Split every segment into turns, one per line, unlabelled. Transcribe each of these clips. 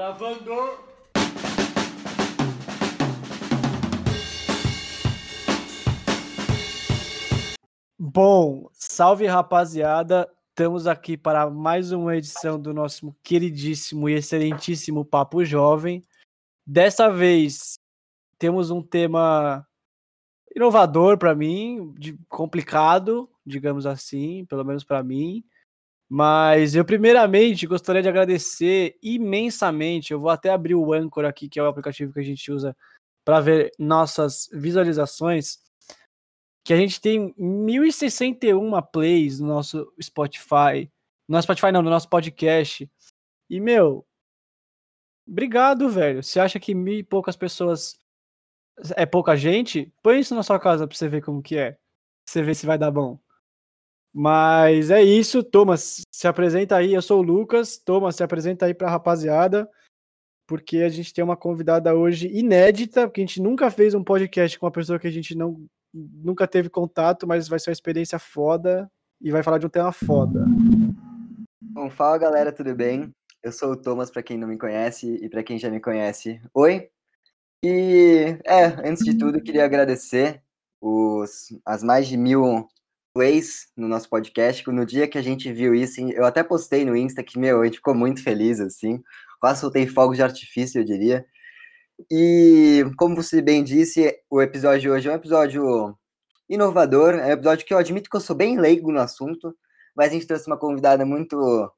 Gravando. Bom, salve rapaziada. Estamos aqui para mais uma edição do nosso queridíssimo e excelentíssimo Papo Jovem. Dessa vez temos um tema inovador para mim, de complicado, digamos assim, pelo menos para mim. Mas eu, primeiramente, gostaria de agradecer imensamente. Eu vou até abrir o Anchor aqui, que é o aplicativo que a gente usa para ver nossas visualizações. Que a gente tem 1061 plays no nosso Spotify. No nosso Spotify, não, no nosso podcast. E, meu, obrigado, velho. Você acha que mil e poucas pessoas é pouca gente? Põe isso na sua casa pra você ver como que é. Pra você ver se vai dar bom. Mas é isso, Thomas, se apresenta aí. Eu sou o Lucas. Thomas, se apresenta aí para a rapaziada, porque a gente tem uma convidada hoje inédita, porque a gente nunca fez um podcast com uma pessoa que a gente não nunca teve contato, mas vai ser uma experiência foda e vai falar de um tema foda.
Bom, fala galera, tudo bem? Eu sou o Thomas, para quem não me conhece, e para quem já me conhece, oi. E é, antes de tudo, queria agradecer os, as mais de mil plays no nosso podcast. No dia que a gente viu isso, eu até postei no Insta que, meu, a gente ficou muito feliz, assim. Quase soltei fogos de artifício, eu diria. E, como você bem disse, o episódio de hoje é um episódio inovador. É um episódio que eu admito que eu sou bem leigo no assunto, mas a gente trouxe uma convidada muito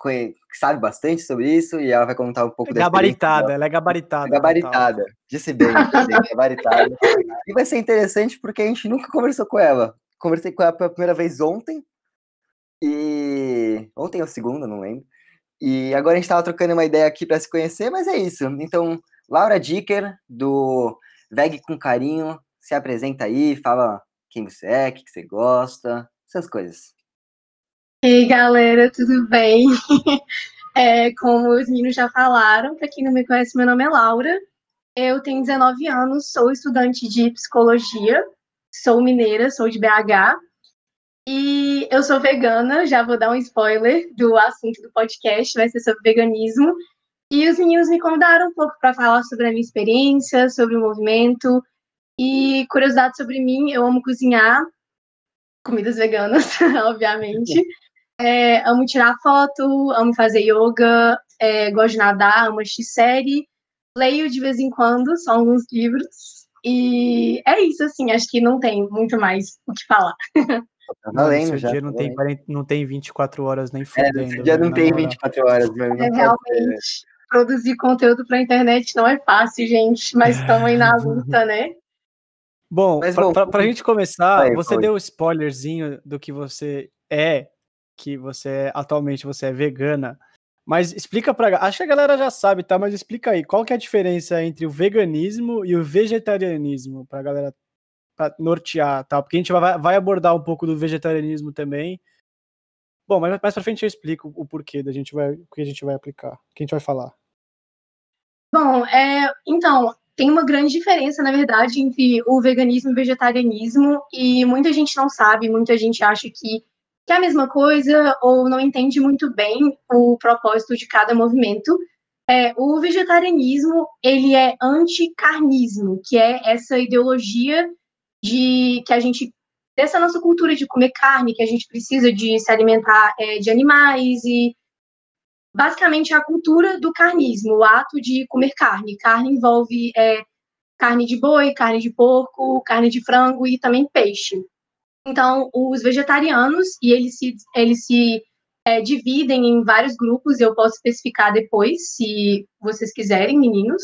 que sabe bastante sobre isso e ela vai contar um pouco
é gabaritada, ela é gabaritada.
Gabaritada, disse bem, gabaritada. e vai ser interessante porque a gente nunca conversou com ela conversei com ela pela primeira vez ontem. E. Ontem ou segunda, não lembro. E agora a gente tava trocando uma ideia aqui para se conhecer, mas é isso. Então, Laura Dicker, do Veg com Carinho, se apresenta aí, fala quem você é, o que você gosta, essas coisas.
Ei, galera, tudo bem? É, como os meninos já falaram, para quem não me conhece, meu nome é Laura. Eu tenho 19 anos, sou estudante de psicologia sou mineira, sou de BH. E eu sou vegana, já vou dar um spoiler do assunto do podcast, vai ser sobre veganismo. E os meninos me convidaram um pouco para falar sobre a minha experiência, sobre o movimento. E curiosidade sobre mim, eu amo cozinhar comidas veganas, obviamente. É, amo tirar foto, amo fazer yoga, é, gosto de nadar, amo assistir série. Leio de vez em quando, só alguns livros. E é isso, assim, acho que não tem muito mais o que falar.
Tá valendo, já, dia não, tá tem 40, não tem 24 horas nem é, fudendo.
É, dia não tem 24 horas mesmo.
É, realmente, produzir conteúdo pra internet não é fácil, gente, mas estamos aí na luta, né?
Bom, pra, pra gente começar, aí, você foi. deu um spoilerzinho do que você é, que você atualmente você é vegana. Mas explica para, acho que a galera já sabe, tá? Mas explica aí, qual que é a diferença entre o veganismo e o vegetarianismo para a galera pra nortear, tá? Porque a gente vai, vai abordar um pouco do vegetarianismo também. Bom, mas mais para frente eu explico o porquê da gente vai, o que a gente vai aplicar, o que a gente vai falar.
Bom, é, então, tem uma grande diferença, na verdade, entre o veganismo e o vegetarianismo, e muita gente não sabe, muita gente acha que que é a mesma coisa ou não entende muito bem o propósito de cada movimento. É, o vegetarianismo ele é anticarnismo, que é essa ideologia de que a gente dessa nossa cultura de comer carne, que a gente precisa de se alimentar é, de animais e basicamente a cultura do carnismo, o ato de comer carne. Carne envolve é, carne de boi, carne de porco, carne de frango e também peixe. Então, os vegetarianos, e eles se, eles se é, dividem em vários grupos, eu posso especificar depois, se vocês quiserem, meninos.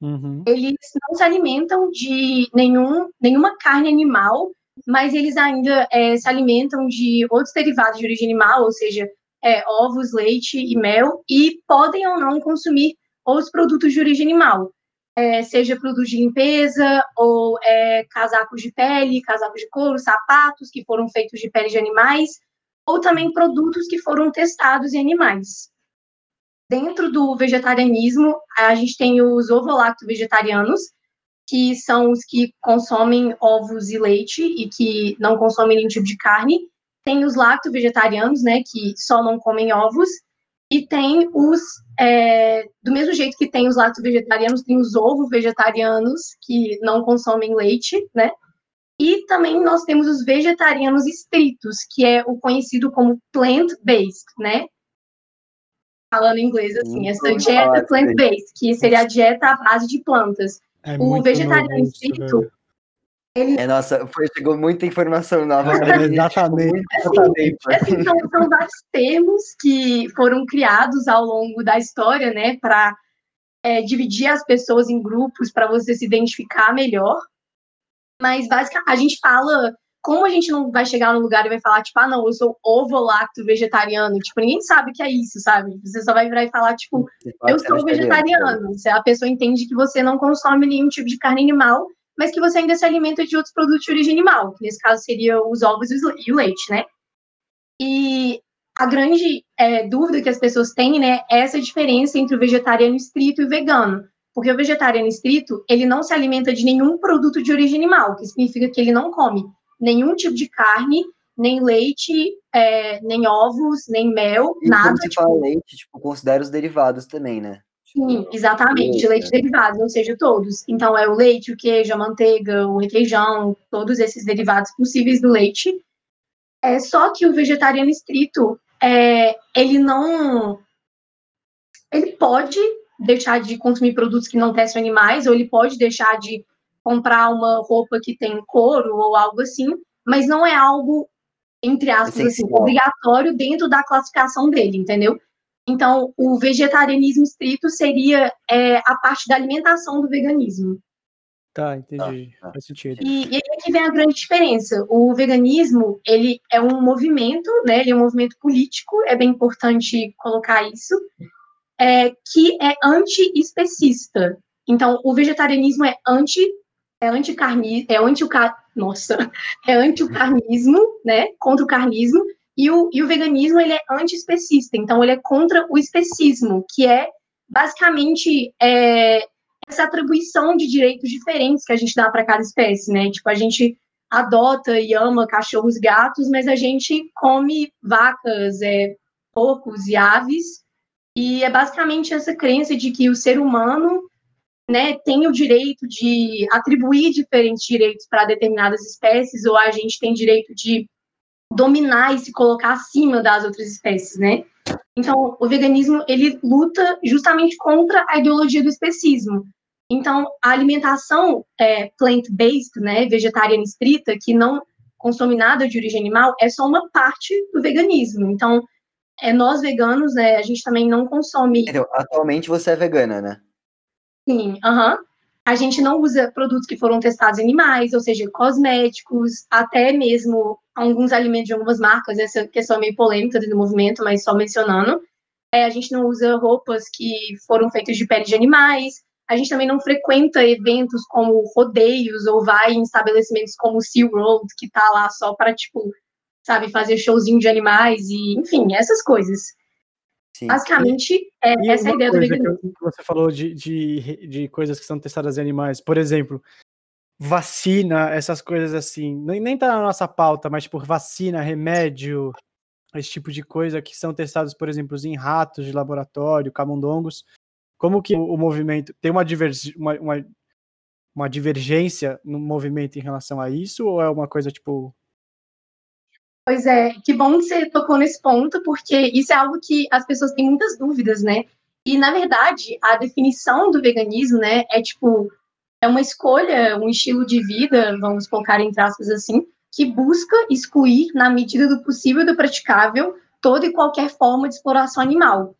Uhum. Eles não se alimentam de nenhum, nenhuma carne animal, mas eles ainda é, se alimentam de outros derivados de origem animal, ou seja, é, ovos, leite e mel, e podem ou não consumir outros produtos de origem animal é, seja produtos de limpeza ou é, casacos de pele, casacos de couro, sapatos que foram feitos de pele de animais, ou também produtos que foram testados em animais. Dentro do vegetarianismo, a gente tem os ovolacto vegetarianos, que são os que consomem ovos e leite e que não consomem nenhum tipo de carne. Tem os lacto vegetarianos, né, que só não comem ovos. E tem os, é, do mesmo jeito que tem os lacto vegetarianos, tem os ovo vegetarianos que não consomem leite, né? E também nós temos os vegetarianos estritos, que é o conhecido como plant-based, né? Falando em inglês assim, essa dieta plant-based, que seria a dieta à base de plantas. É o vegetariano estrito,
ele... É, nossa, foi, chegou muita informação nova.
É, exatamente.
Assim, assim, são, são vários termos que foram criados ao longo da história, né, para é, dividir as pessoas em grupos para você se identificar melhor. Mas, basicamente, a gente fala. Como a gente não vai chegar no lugar e vai falar, tipo, ah, não, eu sou ovo-lacto vegetariano? Tipo, ninguém sabe o que é isso, sabe? Você só vai virar e falar, tipo, eu sou vegetariano. A pessoa entende que você não consome nenhum tipo de carne animal mas que você ainda se alimenta de outros produtos de origem animal, que nesse caso seria os ovos e o leite, né? E a grande é, dúvida que as pessoas têm, né, é essa diferença entre o vegetariano estrito e o vegano. Porque o vegetariano estrito, ele não se alimenta de nenhum produto de origem animal, que significa que ele não come nenhum tipo de carne, nem leite, é, nem ovos, nem mel,
e
nada.
Quando se tipo... fala leite, tipo, considera os derivados também, né?
Sim, exatamente, leite, leite derivado, ou seja, todos. Então, é o leite, o queijo, a manteiga, o requeijão, todos esses derivados possíveis do leite. É só que o vegetariano estrito, é, ele não. Ele pode deixar de consumir produtos que não testam animais, ou ele pode deixar de comprar uma roupa que tem couro ou algo assim, mas não é algo, entre aspas, assim, obrigatório dentro da classificação dele, entendeu? Então, o vegetarianismo estrito seria é, a parte da alimentação do veganismo.
Tá, entendi. Ah, Faz sentido.
E, e aqui vem a grande diferença. O veganismo, ele é um movimento, né? Ele é um movimento político, é bem importante colocar isso, é, que é anti-especista. Então, o vegetarianismo é anti é anti-carni, é anti o nossa, é anti o carnismo, né? Contra o carnismo, e o, e o veganismo, ele é anti-especista, então ele é contra o especismo, que é basicamente é, essa atribuição de direitos diferentes que a gente dá para cada espécie, né? Tipo, a gente adota e ama cachorros gatos, mas a gente come vacas, é, porcos e aves, e é basicamente essa crença de que o ser humano né, tem o direito de atribuir diferentes direitos para determinadas espécies, ou a gente tem direito de dominar e se colocar acima das outras espécies, né? Então, o veganismo, ele luta justamente contra a ideologia do especismo. Então, a alimentação é, plant-based, né, vegetariana estrita, que não consome nada de origem animal, é só uma parte do veganismo. Então, é, nós veganos, né, a gente também não consome...
Então, atualmente você é vegana, né?
Sim, aham. Uh -huh a gente não usa produtos que foram testados em animais, ou seja, cosméticos, até mesmo alguns alimentos de algumas marcas, essa questão é meio polêmica do movimento, mas só mencionando. É, a gente não usa roupas que foram feitas de pele de animais, a gente também não frequenta eventos como rodeios ou vai em estabelecimentos como Sea Road, que tá lá só para, tipo, sabe, fazer showzinho de animais e, enfim, essas coisas. Sim. Basicamente, é e essa é a ideia do veganismo.
Que você falou de, de, de coisas que são testadas em animais. Por exemplo, vacina, essas coisas assim. Nem, nem tá na nossa pauta, mas por tipo, vacina, remédio, esse tipo de coisa que são testados, por exemplo, em ratos de laboratório, camundongos. Como que o, o movimento tem uma, diverg, uma, uma, uma divergência no movimento em relação a isso? Ou é uma coisa tipo
Pois é, que bom que você tocou nesse ponto, porque isso é algo que as pessoas têm muitas dúvidas, né? E, na verdade, a definição do veganismo, né, é tipo, é uma escolha, um estilo de vida, vamos colocar entre aspas assim, que busca excluir, na medida do possível e do praticável, toda e qualquer forma de exploração animal.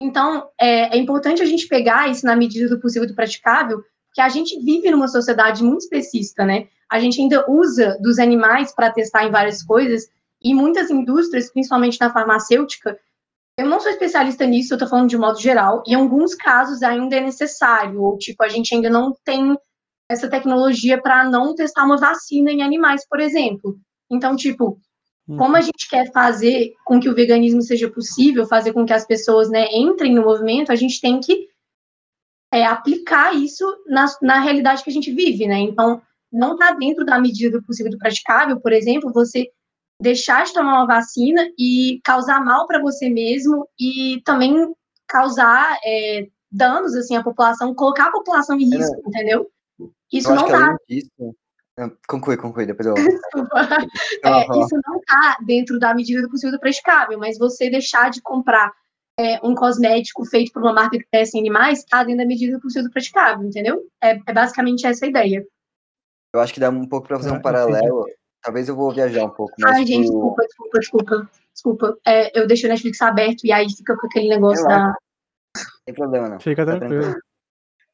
Então, é, é importante a gente pegar isso na medida do possível e do praticável, porque a gente vive numa sociedade muito específica, né? A gente ainda usa dos animais para testar em várias coisas, e muitas indústrias, principalmente na farmacêutica, eu não sou especialista nisso, eu estou falando de modo geral, em alguns casos ainda é necessário, ou tipo, a gente ainda não tem essa tecnologia para não testar uma vacina em animais, por exemplo. Então, tipo, uhum. como a gente quer fazer com que o veganismo seja possível, fazer com que as pessoas né, entrem no movimento, a gente tem que é, aplicar isso na, na realidade que a gente vive, né? Então, não está dentro da medida do possível do praticável, por exemplo, você deixar de tomar uma vacina e causar mal para você mesmo e também causar é, danos assim à população, colocar a população em risco, é. entendeu? Isso não tá.
Conclui, conclui, depois eu.
é, isso não tá dentro da medida do possível do praticável, mas você deixar de comprar é, um cosmético feito por uma marca que testa em animais está dentro da medida do possível do praticável, entendeu? É, é, basicamente essa a ideia.
Eu acho que dá um pouco para fazer um paralelo. Talvez eu vou viajar um pouco.
Mas Ai, gente, desculpa, desculpa, desculpa. Desculpa. É, eu deixo o Netflix aberto e aí fica com aquele negócio
eu
da.
Não tem problema, não.
Fica tá tranquilo.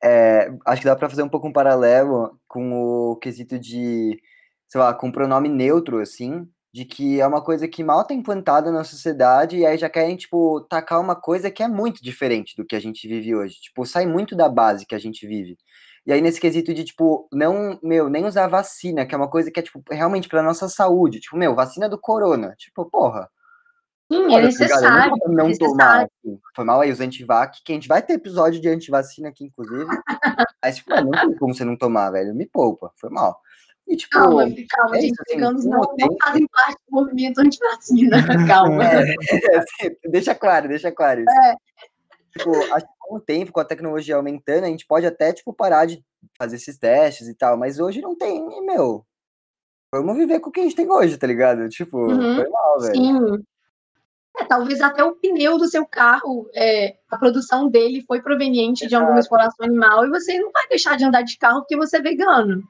É, acho que dá para fazer um pouco um paralelo com o quesito de, sei lá, com pronome neutro, assim, de que é uma coisa que mal tá implantada na sociedade e aí já querem, tipo, tacar uma coisa que é muito diferente do que a gente vive hoje. Tipo, sai muito da base que a gente vive. E aí, nesse quesito de, tipo, não, meu, nem usar vacina, que é uma coisa que é, tipo, realmente pra nossa saúde. Tipo, meu, vacina do corona. Tipo, porra.
Sim, é necessário.
Não, não necessário. tomar. Assim. Foi mal aí os antivac, que a gente vai ter episódio de antivacina aqui, inclusive. Aí, tipo, não tem como você não tomar, velho. Me poupa. Foi mal.
E, tipo, calma, calma, é gente, assim, veganos não, não fazem parte do movimento antivacina. calma. É,
é, assim, deixa claro, deixa claro isso. É. Tipo, acho que com o tempo, com a tecnologia aumentando, a gente pode até, tipo, parar de fazer esses testes e tal, mas hoje não tem, meu. Vamos viver com o que a gente tem hoje, tá ligado? Tipo, uhum, foi mal, velho. Sim.
É, talvez até o pneu do seu carro, é, a produção dele foi proveniente Exato. de alguma exploração animal e você não vai deixar de andar de carro porque você é vegano.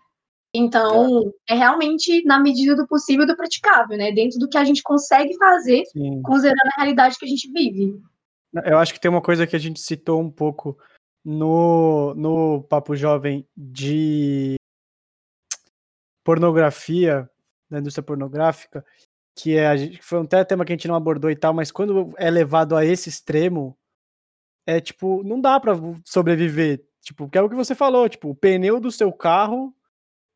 Então, é realmente na medida do possível do praticável, né? Dentro do que a gente consegue fazer, Sim. considerando a realidade que a gente vive.
Eu acho que tem uma coisa que a gente citou um pouco no, no Papo Jovem de pornografia, da indústria pornográfica, que é a gente, foi um tema que a gente não abordou e tal, mas quando é levado a esse extremo, é tipo, não dá para sobreviver. Tipo, que é o que você falou, tipo, o pneu do seu carro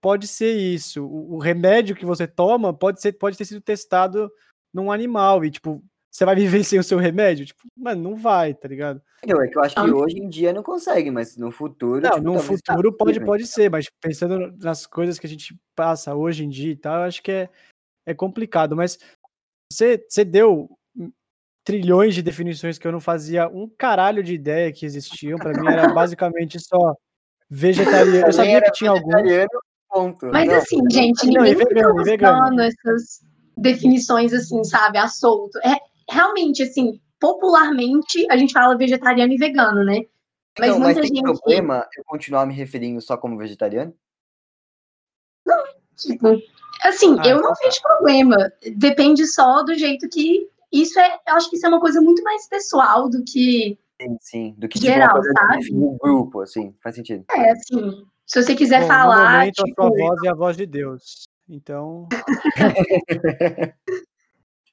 pode ser isso. O, o remédio que você toma pode ser pode ter sido testado num animal e tipo, você vai viver sem o seu remédio? Tipo, mano, não vai, tá ligado?
Não, é que eu acho que hoje em dia não consegue, mas no futuro.
Não,
tipo,
no futuro tá pode, pode ser, mas pensando nas coisas que a gente passa hoje em dia e tal, eu acho que é, é complicado. Mas você, você deu trilhões de definições que eu não fazia um caralho de ideia que existiam. Para mim era basicamente só vegetariano. Eu sabia que tinha algum.
Ponto. Mas não. assim, gente, ninguém não, vegano, fica usando essas definições assim, sabe, a solto. É, realmente, assim, popularmente a gente fala vegetariano e vegano, né?
Mas, então, muita mas tem gente... problema eu continuar me referindo só como vegetariano?
Não, tipo, assim, ah, eu não tá. vejo problema. Depende só do jeito que. Isso é, eu acho que isso é uma coisa muito mais pessoal do que.
Sim, sim. Do que geral, tipo, sabe? Um grupo, assim, faz sentido.
É, assim. Se você quiser Bom, falar. No momento,
tipo... a sua voz é a voz de Deus. Então.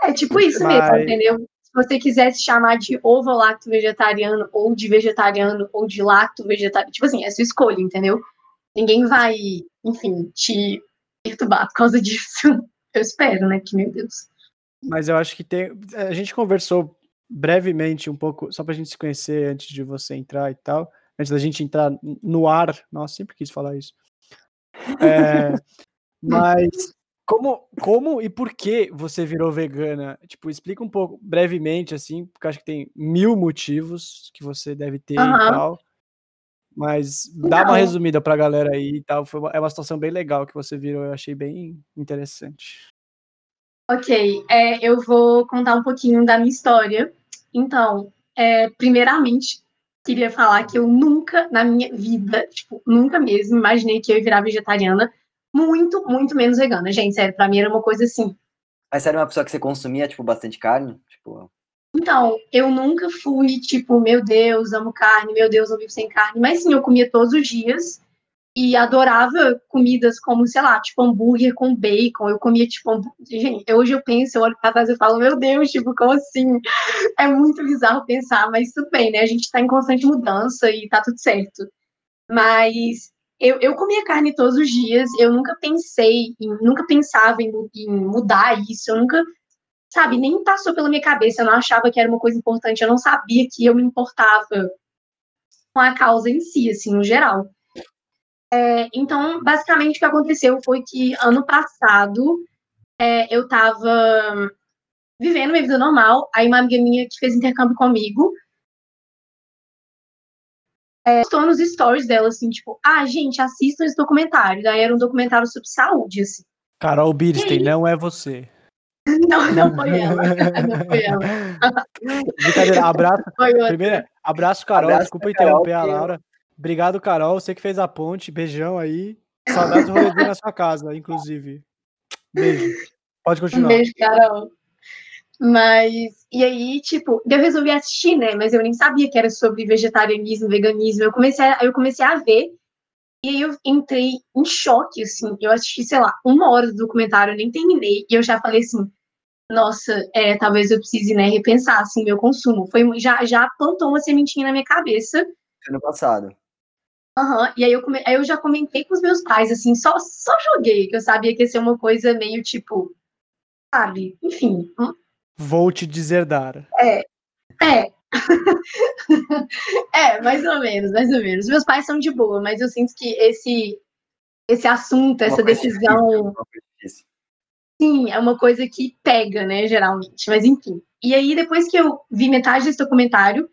é tipo isso Mas... mesmo, entendeu? Se você quiser se chamar de ovo lacto vegetariano, ou de vegetariano, ou de lacto vegetariano, tipo assim, é sua escolha, entendeu? Ninguém vai, enfim, te perturbar por causa disso. Eu espero, né? Que meu Deus.
Mas eu acho que tem. A gente conversou brevemente um pouco, só pra gente se conhecer antes de você entrar e tal. Antes da gente entrar no ar. Nossa, sempre quis falar isso. É, mas como, como e por que você virou vegana? Tipo, explica um pouco brevemente, assim, porque acho que tem mil motivos que você deve ter uhum. e tal. Mas dá uma resumida pra galera aí e tal. Foi uma, é uma situação bem legal que você virou, eu achei bem interessante.
Ok, é, eu vou contar um pouquinho da minha história. Então, é, primeiramente, queria falar que eu nunca na minha vida, tipo, nunca mesmo imaginei que eu ia virar vegetariana muito, muito menos vegana. Gente, sério, pra mim era uma coisa assim.
Mas era uma pessoa que você consumia, tipo, bastante carne? Tipo...
Então, eu nunca fui, tipo, meu Deus, amo carne, meu Deus, eu vivo sem carne. Mas sim, eu comia todos os dias e adorava comidas como, sei lá, tipo, hambúrguer com bacon. Eu comia, tipo, hambúrguer. Gente, hoje eu penso, eu olho pra trás e falo, meu Deus, tipo, como assim? É muito bizarro pensar, mas tudo bem, né? A gente tá em constante mudança e tá tudo certo. Mas eu, eu comia carne todos os dias, eu nunca pensei, em, nunca pensava em, em mudar isso, eu nunca, sabe, nem passou pela minha cabeça, eu não achava que era uma coisa importante, eu não sabia que eu me importava com a causa em si, assim, no geral. É, então, basicamente, o que aconteceu foi que ano passado é, eu tava vivendo minha vida normal, aí uma amiga minha que fez intercâmbio comigo é, postou nos stories dela, assim, tipo, ah, gente, assistam esse documentário. Daí era um documentário sobre saúde, assim.
Carol Birstein, não é você.
Não, não foi ela. Não foi ela.
Brincadeira, abraço. Primeiro, abraço, Carol.
Abraço
Desculpa interromper
Carol,
a Laura. Obrigado, Carol. Você que fez a ponte. Beijão aí. Saudades do rolezinho na sua casa, inclusive. Beijo. Pode
Um
continuar.
beijo, Carol. Mas, e aí, tipo, eu resolvi assistir, né? Mas eu nem sabia que era sobre vegetarianismo, veganismo. Eu comecei a, eu comecei a ver e aí eu entrei em choque, assim. Eu assisti, sei lá, uma hora do documentário, eu nem terminei. E eu já falei assim, nossa, é, talvez eu precise, né, repensar, assim, meu consumo. Foi, já, já plantou uma sementinha na minha cabeça.
Ano passado.
Aham, E aí eu, come- aí eu já comentei com os meus pais, assim, só, só joguei, que eu sabia que ia ser uma coisa meio, tipo, sabe? Enfim, um-
Vou te deserdar.
É. é, mais ou menos, mais ou menos. Meus pais são de boa, mas eu sinto que esse esse assunto, essa decisão,
difícil.
sim, é uma coisa que pega, né, geralmente. Mas enfim. E aí depois que eu vi metade desse documentário,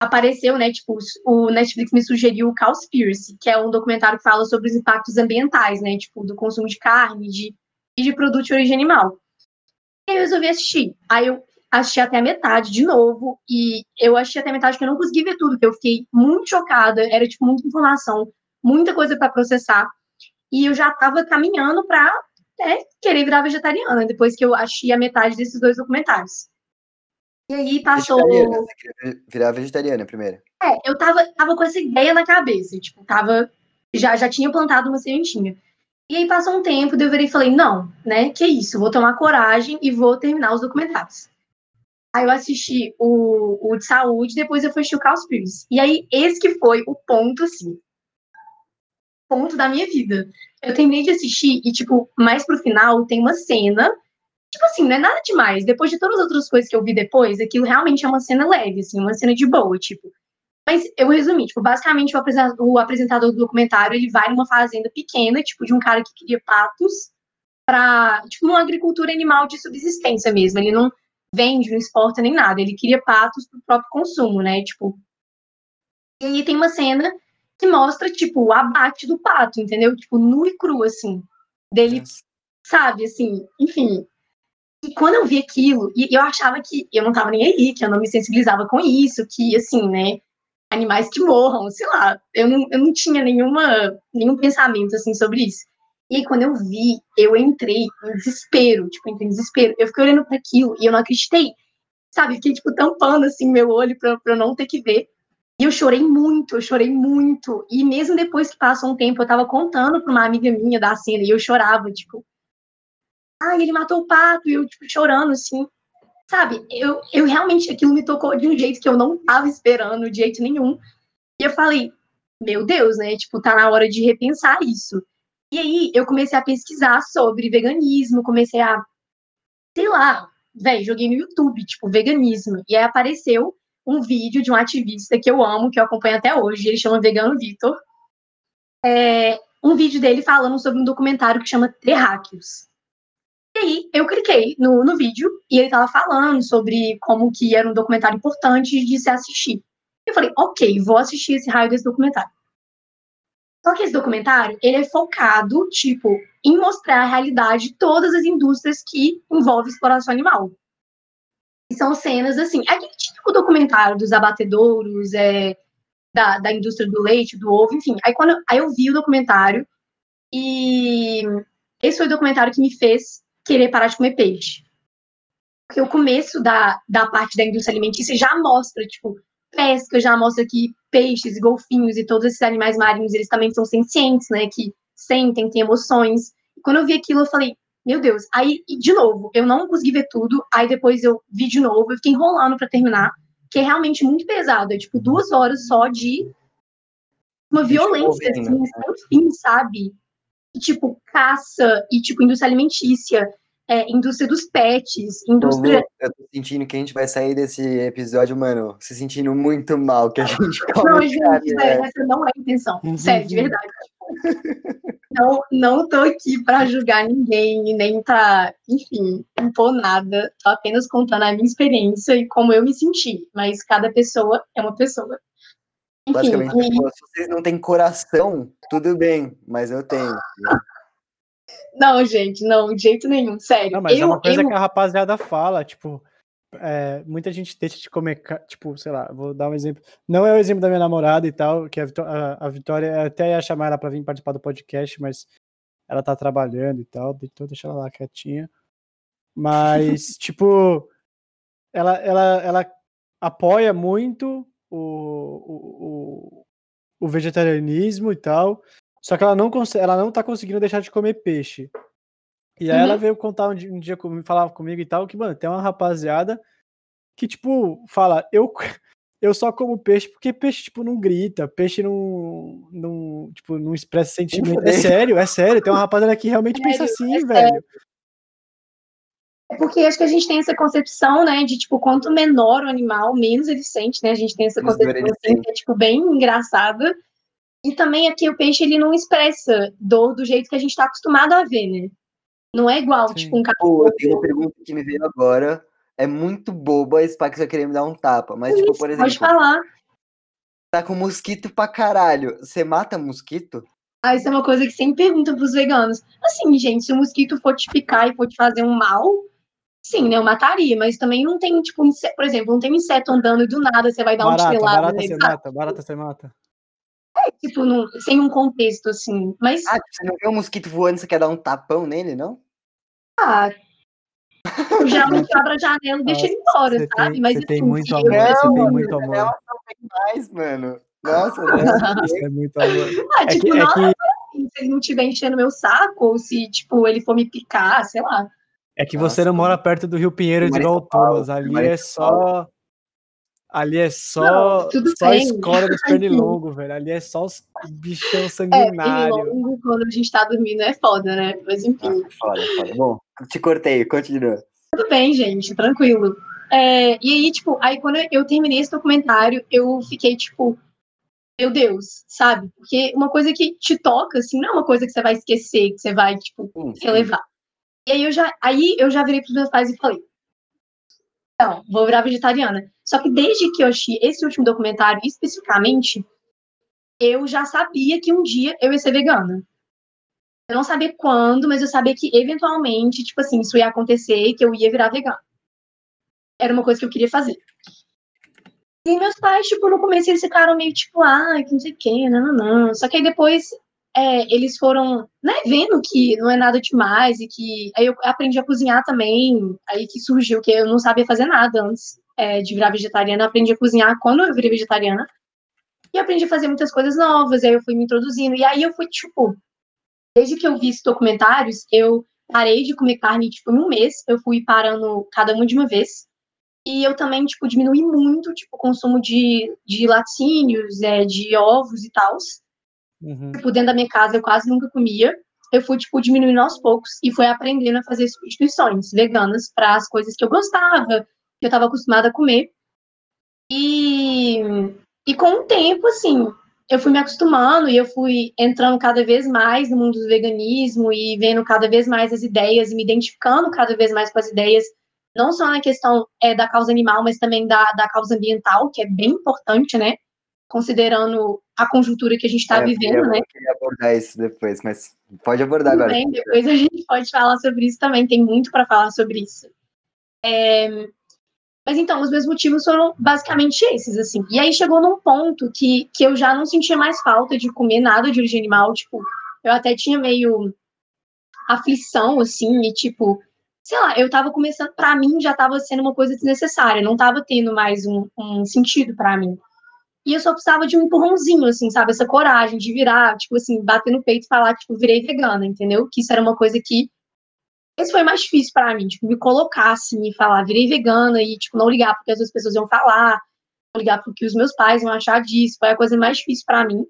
apareceu, né, tipo, o Netflix me sugeriu o Cowspiracy, que é um documentário que fala sobre os impactos ambientais, né, tipo, do consumo de carne, de e de produto de origem animal. E aí eu resolvi assistir. Aí eu assisti até a metade de novo, e eu assisti até a metade que eu não consegui ver tudo, porque eu fiquei muito chocada, era, tipo, muita informação, muita coisa para processar, e eu já estava caminhando para querer virar vegetariana, depois que eu achei a metade desses dois documentários. E aí passou...
Vegetariana, virar vegetariana primeiro.
É, eu tava, tava com essa ideia na cabeça, tipo, tava, já, já tinha plantado uma sementinha. E aí passou um tempo, eu virei e falei, não, né, que isso, vou tomar coragem e vou terminar os documentários. Aí eu assisti o, o de saúde, depois eu fui assistir o Cowspiracy. E aí, esse que foi o ponto, assim, ponto da minha vida. Eu terminei de assistir e, tipo, mais pro final tem uma cena, tipo assim, não é nada demais. Depois de todas as outras coisas que eu vi depois, aquilo realmente é uma cena leve, assim, uma cena de boa, tipo. Mas eu resumi, tipo, basicamente o apresen- o apresentador do documentário, ele vai numa fazenda pequena, tipo, de um cara que cria patos para, tipo, uma agricultura animal de subsistência mesmo. Ele não vende, não exporta nem nada, ele cria patos pro próprio consumo, né? Tipo, e aí tem uma cena que mostra, tipo, o abate do pato, entendeu? Tipo, nu e cru, assim. Dele, sabe, assim, enfim. E quando eu vi aquilo, e eu achava que eu não tava nem aí, que eu não me sensibilizava com isso, que, assim, né, animais que morram, sei lá, eu não, eu não tinha nenhuma, nenhum pensamento, assim, sobre isso. E aí, quando eu vi, eu entrei em desespero, tipo, entrei em desespero. Eu fiquei olhando para aquilo e eu não acreditei, sabe? Fiquei, tipo, tampando, assim, meu olho pra eu não ter que ver. E eu chorei muito, eu chorei muito. E mesmo depois que passou um tempo, eu tava contando pra uma amiga minha da cena e eu chorava, tipo, ai, ele matou o pato, e eu, tipo, chorando, assim. Sabe, eu, eu realmente, aquilo me tocou de um jeito que eu não tava esperando, de jeito nenhum. E eu falei, meu Deus, né, tipo, tá na hora de repensar isso. E aí, eu comecei a pesquisar sobre veganismo, comecei a, sei lá, velho, joguei no YouTube, tipo, veganismo. E aí apareceu um vídeo de um ativista que eu amo, que eu acompanho até hoje, ele chama Vegano Vitor. É, um vídeo dele falando sobre um documentário que chama Terráqueos. E aí eu cliquei no, no vídeo e ele tava falando sobre como que era um documentário importante de se assistir. Eu falei, ok, vou assistir esse raio desse documentário. Só que esse documentário, ele é focado, tipo, em mostrar a realidade de todas as indústrias que envolvem exploração animal. E são cenas, assim, é aquele típico documentário dos abatedouros, é, da, da indústria do leite, do ovo, enfim. Aí, quando, aí eu vi o documentário e esse foi o documentário que me fez querer parar de comer peixe. Porque o começo da, da parte da indústria alimentícia já mostra, tipo, pesca, já mostra que peixes, golfinhos e todos esses animais marinhos, eles também são sencientes, né, que sentem, têm emoções. E quando eu vi aquilo, eu falei, meu Deus. Aí, e de novo, eu não consegui ver tudo, aí depois eu vi de novo, eu fiquei enrolando para terminar, que é realmente muito pesado, é tipo duas horas só de uma violência, assim,
né?
sem fim, sabe? E, tipo, caça, e tipo, indústria alimentícia, é, indústria dos pets, indústria.
Eu tô sentindo que a gente vai sair desse episódio, mano, se sentindo muito mal, que a gente come
Não, gente, essa não é a intenção. Sério, de verdade. não, não tô aqui para julgar ninguém, nem para, enfim, impor nada. Tô apenas contando a minha experiência e como eu me senti. Mas cada pessoa é uma pessoa.
Enfim, Basicamente, e... tipo, se vocês não têm coração, tudo bem, mas eu tenho.
Não, gente, não, de jeito nenhum, sério.
Não, mas
eu,
é uma coisa
eu...
que a rapaziada fala, tipo, é, muita gente deixa de comer, tipo, sei lá, vou dar um exemplo. Não é o exemplo da minha namorada e tal, que a, a, a Vitória até ia chamar ela para vir participar do podcast, mas ela tá trabalhando e tal, então deixa ela lá quietinha. Mas, tipo, ela, ela, ela apoia muito o, o, o, vegetarianismo e tal, só que ela não, ela não tá conseguindo deixar de comer peixe. E aí uhum. ela veio contar um dia, um dia falar comigo e tal, que, mano, tem uma rapaziada que, tipo, fala, eu, eu só como peixe porque peixe, tipo, não grita, peixe não, não tipo, não expressa sentimento. É sério, é sério, tem uma rapaziada que realmente sério, pensa assim, é velho.
É porque acho que a gente tem essa concepção, né, de, tipo, quanto menor o animal, menos ele sente, né, a gente tem essa concepção, assim, que é, tipo, bem engraçada. E também aqui o peixe, ele não expressa dor do jeito que a gente está acostumado a ver, né. Não é igual, Sim. tipo, um
cachorro. eu tenho uma pergunta que me veio agora. É muito boba, esse Pax vai querer me dar um tapa. Mas, tipo, por exemplo.
Pode falar.
Tá com mosquito pra caralho. Você mata mosquito?
Ah, isso é uma coisa que sempre pergunta pros veganos. Assim, gente, se o mosquito for te picar e for te fazer um mal, sim, né? Eu mataria, mas também não tem, tipo, por exemplo, não tem um inseto andando e do nada você vai dar
barata,
um chinelado
barata nele. Você mata, barata você mata.
É, tipo, sem um contexto, assim. Mas.
Ah, você não vê um mosquito voando, você quer dar um tapão nele, não?
Ah, geralmente abre a janela e deixa ele embora,
você
sabe?
Tem,
Mas
você tem muito amor, não, você tem muito amor.
Ela não tem mais, mano. Nossa,
é muito amor.
Ah,
é
tipo,
que,
é
que...
se ele não estiver enchendo meu saco, ou se, tipo, ele for me picar, sei lá.
É que você Nossa, não mora perto do Rio Pinheiro de igual Thomas. Ali é só Ali é só, não, só a escola dos pernilongos, velho. Ali é só os bichão sanguinário. É,
pernilongo, quando a gente tá dormindo é foda, né? Mas enfim.
Ah, foda, foda. Bom, te cortei, continua.
Tudo bem, gente, tranquilo. É, e aí, tipo, aí quando eu terminei esse documentário, eu fiquei, tipo, meu Deus, sabe? Porque uma coisa que te toca, assim, não é uma coisa que você vai esquecer, que você vai, tipo, sim, relevar. E aí eu já, aí eu já virei pros meus pais e falei, não, vou virar vegetariana. Só que desde que eu assisti esse último documentário especificamente, eu já sabia que um dia eu ia ser vegana. Eu não sabia quando, mas eu sabia que eventualmente, tipo assim, isso ia acontecer e que eu ia virar vegana. Era uma coisa que eu queria fazer. E meus pais, tipo, no começo eles ficaram meio tipo, ah, que não sei o quê, não, não, não. Só que aí depois é, eles foram, né, vendo que não é nada demais e que aí eu aprendi a cozinhar também, aí que surgiu que eu não sabia fazer nada antes é, de virar vegetariana, aprendi a cozinhar quando eu virei vegetariana e aprendi a fazer muitas coisas novas, aí eu fui me introduzindo e aí eu fui tipo, desde que eu vi esses documentários, eu parei de comer carne tipo em um mês, eu fui parando cada um de uma vez. E eu também, tipo, diminui muito, tipo, o consumo de, de laticínios, é, de ovos e tal. Uhum. Tipo, dentro da minha casa eu quase nunca comia. Eu fui, tipo, diminuindo aos poucos e fui aprendendo a fazer substituições veganas para as coisas que eu gostava, que eu estava acostumada a comer. E, e com o tempo, assim, eu fui me acostumando e eu fui entrando cada vez mais no mundo do veganismo e vendo cada vez mais as ideias e me identificando cada vez mais com as ideias, não só na questão é, da causa animal, mas também da, da causa ambiental, que é bem importante, né? Considerando a conjuntura que a gente está é, vivendo,
eu
né?
Eu queria abordar isso depois, mas pode abordar Tudo agora.
Bem, depois a gente pode falar sobre isso também, tem muito para falar sobre isso. É... Mas então, os meus motivos foram basicamente esses, assim. E aí chegou num ponto que, que eu já não sentia mais falta de comer nada de origem animal, tipo, eu até tinha meio aflição, assim, e tipo, sei lá, eu tava começando, para mim já tava sendo uma coisa desnecessária, não tava tendo mais um, um sentido para mim. E eu só precisava de um empurrãozinho, assim, sabe? Essa coragem de virar, tipo assim, bater no peito e falar, tipo, virei vegana, entendeu? Que isso era uma coisa que. Esse foi mais difícil para mim, tipo, me colocar assim e falar, virei vegana e, tipo, não ligar porque as outras pessoas iam falar, não ligar porque os meus pais iam achar disso, foi a coisa mais difícil para mim.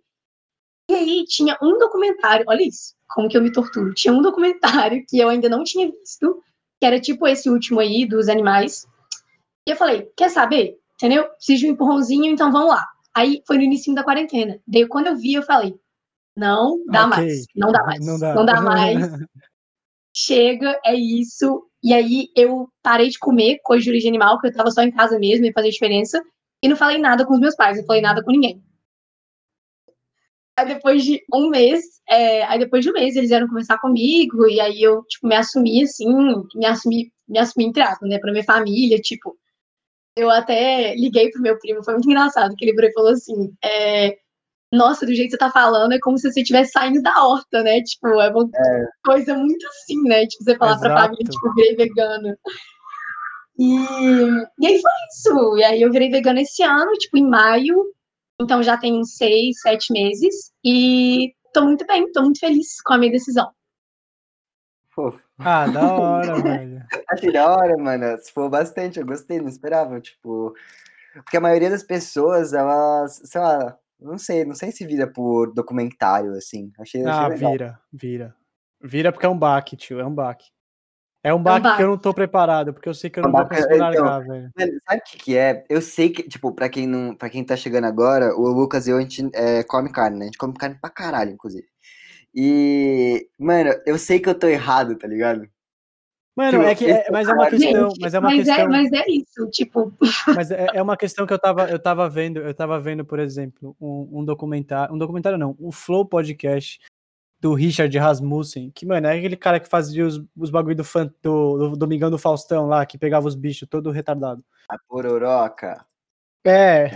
E aí tinha um documentário, olha isso, como que eu me torturo. Tinha um documentário que eu ainda não tinha visto, que era tipo esse último aí, dos animais. E eu falei, quer saber? Entendeu? Preciso de um empurrãozinho, então vamos lá. Aí foi no início da quarentena. Daí quando eu vi, eu falei, Não dá okay. mais. Não dá mais. Não dá, não dá mais. Chega, é isso. E aí eu parei de comer coisa de origem animal, porque eu tava só em casa mesmo, ia fazer diferença. E não falei nada com os meus pais, não falei nada com ninguém. Aí depois de um mês, é, aí depois de um mês eles vieram conversar comigo, e aí eu, tipo, me assumi assim, me assumi, me assumi entre aspas, né, pra minha família, tipo, eu até liguei pro meu primo, foi muito engraçado, que ele falou assim, é, nossa, do jeito que você tá falando, é como se você estivesse saindo da horta, né, tipo, é uma é. coisa muito assim, né, tipo, você falar Exato. pra família, tipo, virei vegano. E, e aí foi isso, e aí eu virei vegana esse ano, tipo, em maio, então já tem seis, sete meses e tô muito bem, tô muito feliz com a minha decisão.
Fofo.
Ah, da hora, velho.
Achei da hora, mano. Se for bastante, eu gostei, não esperava, tipo. Porque a maioria das pessoas, elas, sei lá, não sei, não sei se vira por documentário, assim. Achei,
ah,
achei
vira, vira. Vira porque é um baque, tio, é um baque. É um baque, é um que eu não tô preparado, porque eu sei que eu não vou conseguir então, largar, velho.
Sabe o que, que é? Eu sei que, tipo, pra quem, não, pra quem tá chegando agora, o Lucas e eu, a gente é, come carne, né? A gente come carne pra caralho, inclusive. E, mano, eu sei que eu tô errado, tá ligado?
Mano, tipo, é que, é, mas é uma questão,
gente,
mas é uma
mas
é, questão.
É, mas é isso, tipo.
Mas é, é, uma questão que eu tava, eu tava vendo, eu tava vendo, por exemplo, um, um documentário, um documentário não, um Flow podcast do Richard Rasmussen, que, mano, é aquele cara que fazia os, os bagulho do, do, do Domingão do Faustão lá, que pegava os bichos todo retardado.
A pororoca.
É.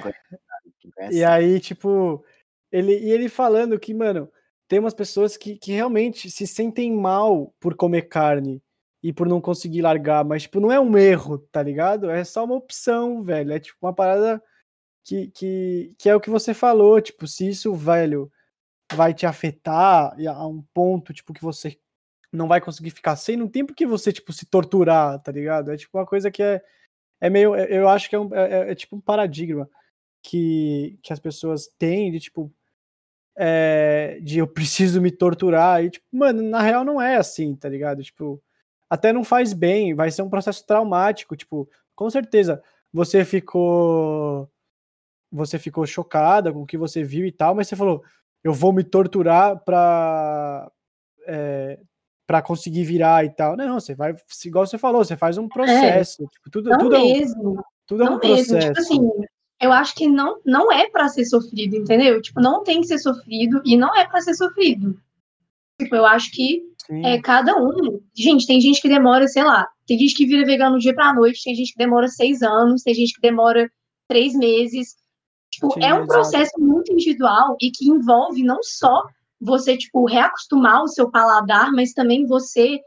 E aí, tipo, ele, e ele falando que, mano, tem umas pessoas que, que realmente se sentem mal por comer carne e por não conseguir largar, mas, tipo, não é um erro, tá ligado? É só uma opção, velho. É, tipo, uma parada que, que, que é o que você falou, tipo, se isso, velho vai te afetar a um ponto, tipo, que você não vai conseguir ficar sem, não tem por que você, tipo, se torturar, tá ligado? É tipo uma coisa que é, é meio, é, eu acho que é, um, é, é, é tipo um paradigma que, que as pessoas têm de, tipo, é, de eu preciso me torturar, e, tipo, mano, na real não é assim, tá ligado? Tipo, até não faz bem, vai ser um processo traumático, tipo, com certeza, você ficou você ficou chocada com o que você viu e tal, mas você falou, eu vou me torturar para é, para conseguir virar e tal. Não, você vai, igual você falou, você faz um é. processo. É, tipo, tudo,
não
tudo
mesmo.
É um, tudo não é um processo. Mesmo. Tipo assim,
eu acho que não, não é para ser sofrido, entendeu? Tipo, não tem que ser sofrido e não é para ser sofrido. Tipo, eu acho que Sim. é cada um. Gente, tem gente que demora, sei lá, tem gente que vira vegano do dia pra noite, tem gente que demora seis anos, tem gente que demora três meses. Tipo, Sim, é um processo muito individual e que envolve não só você, tipo, reacostumar o seu paladar, mas também você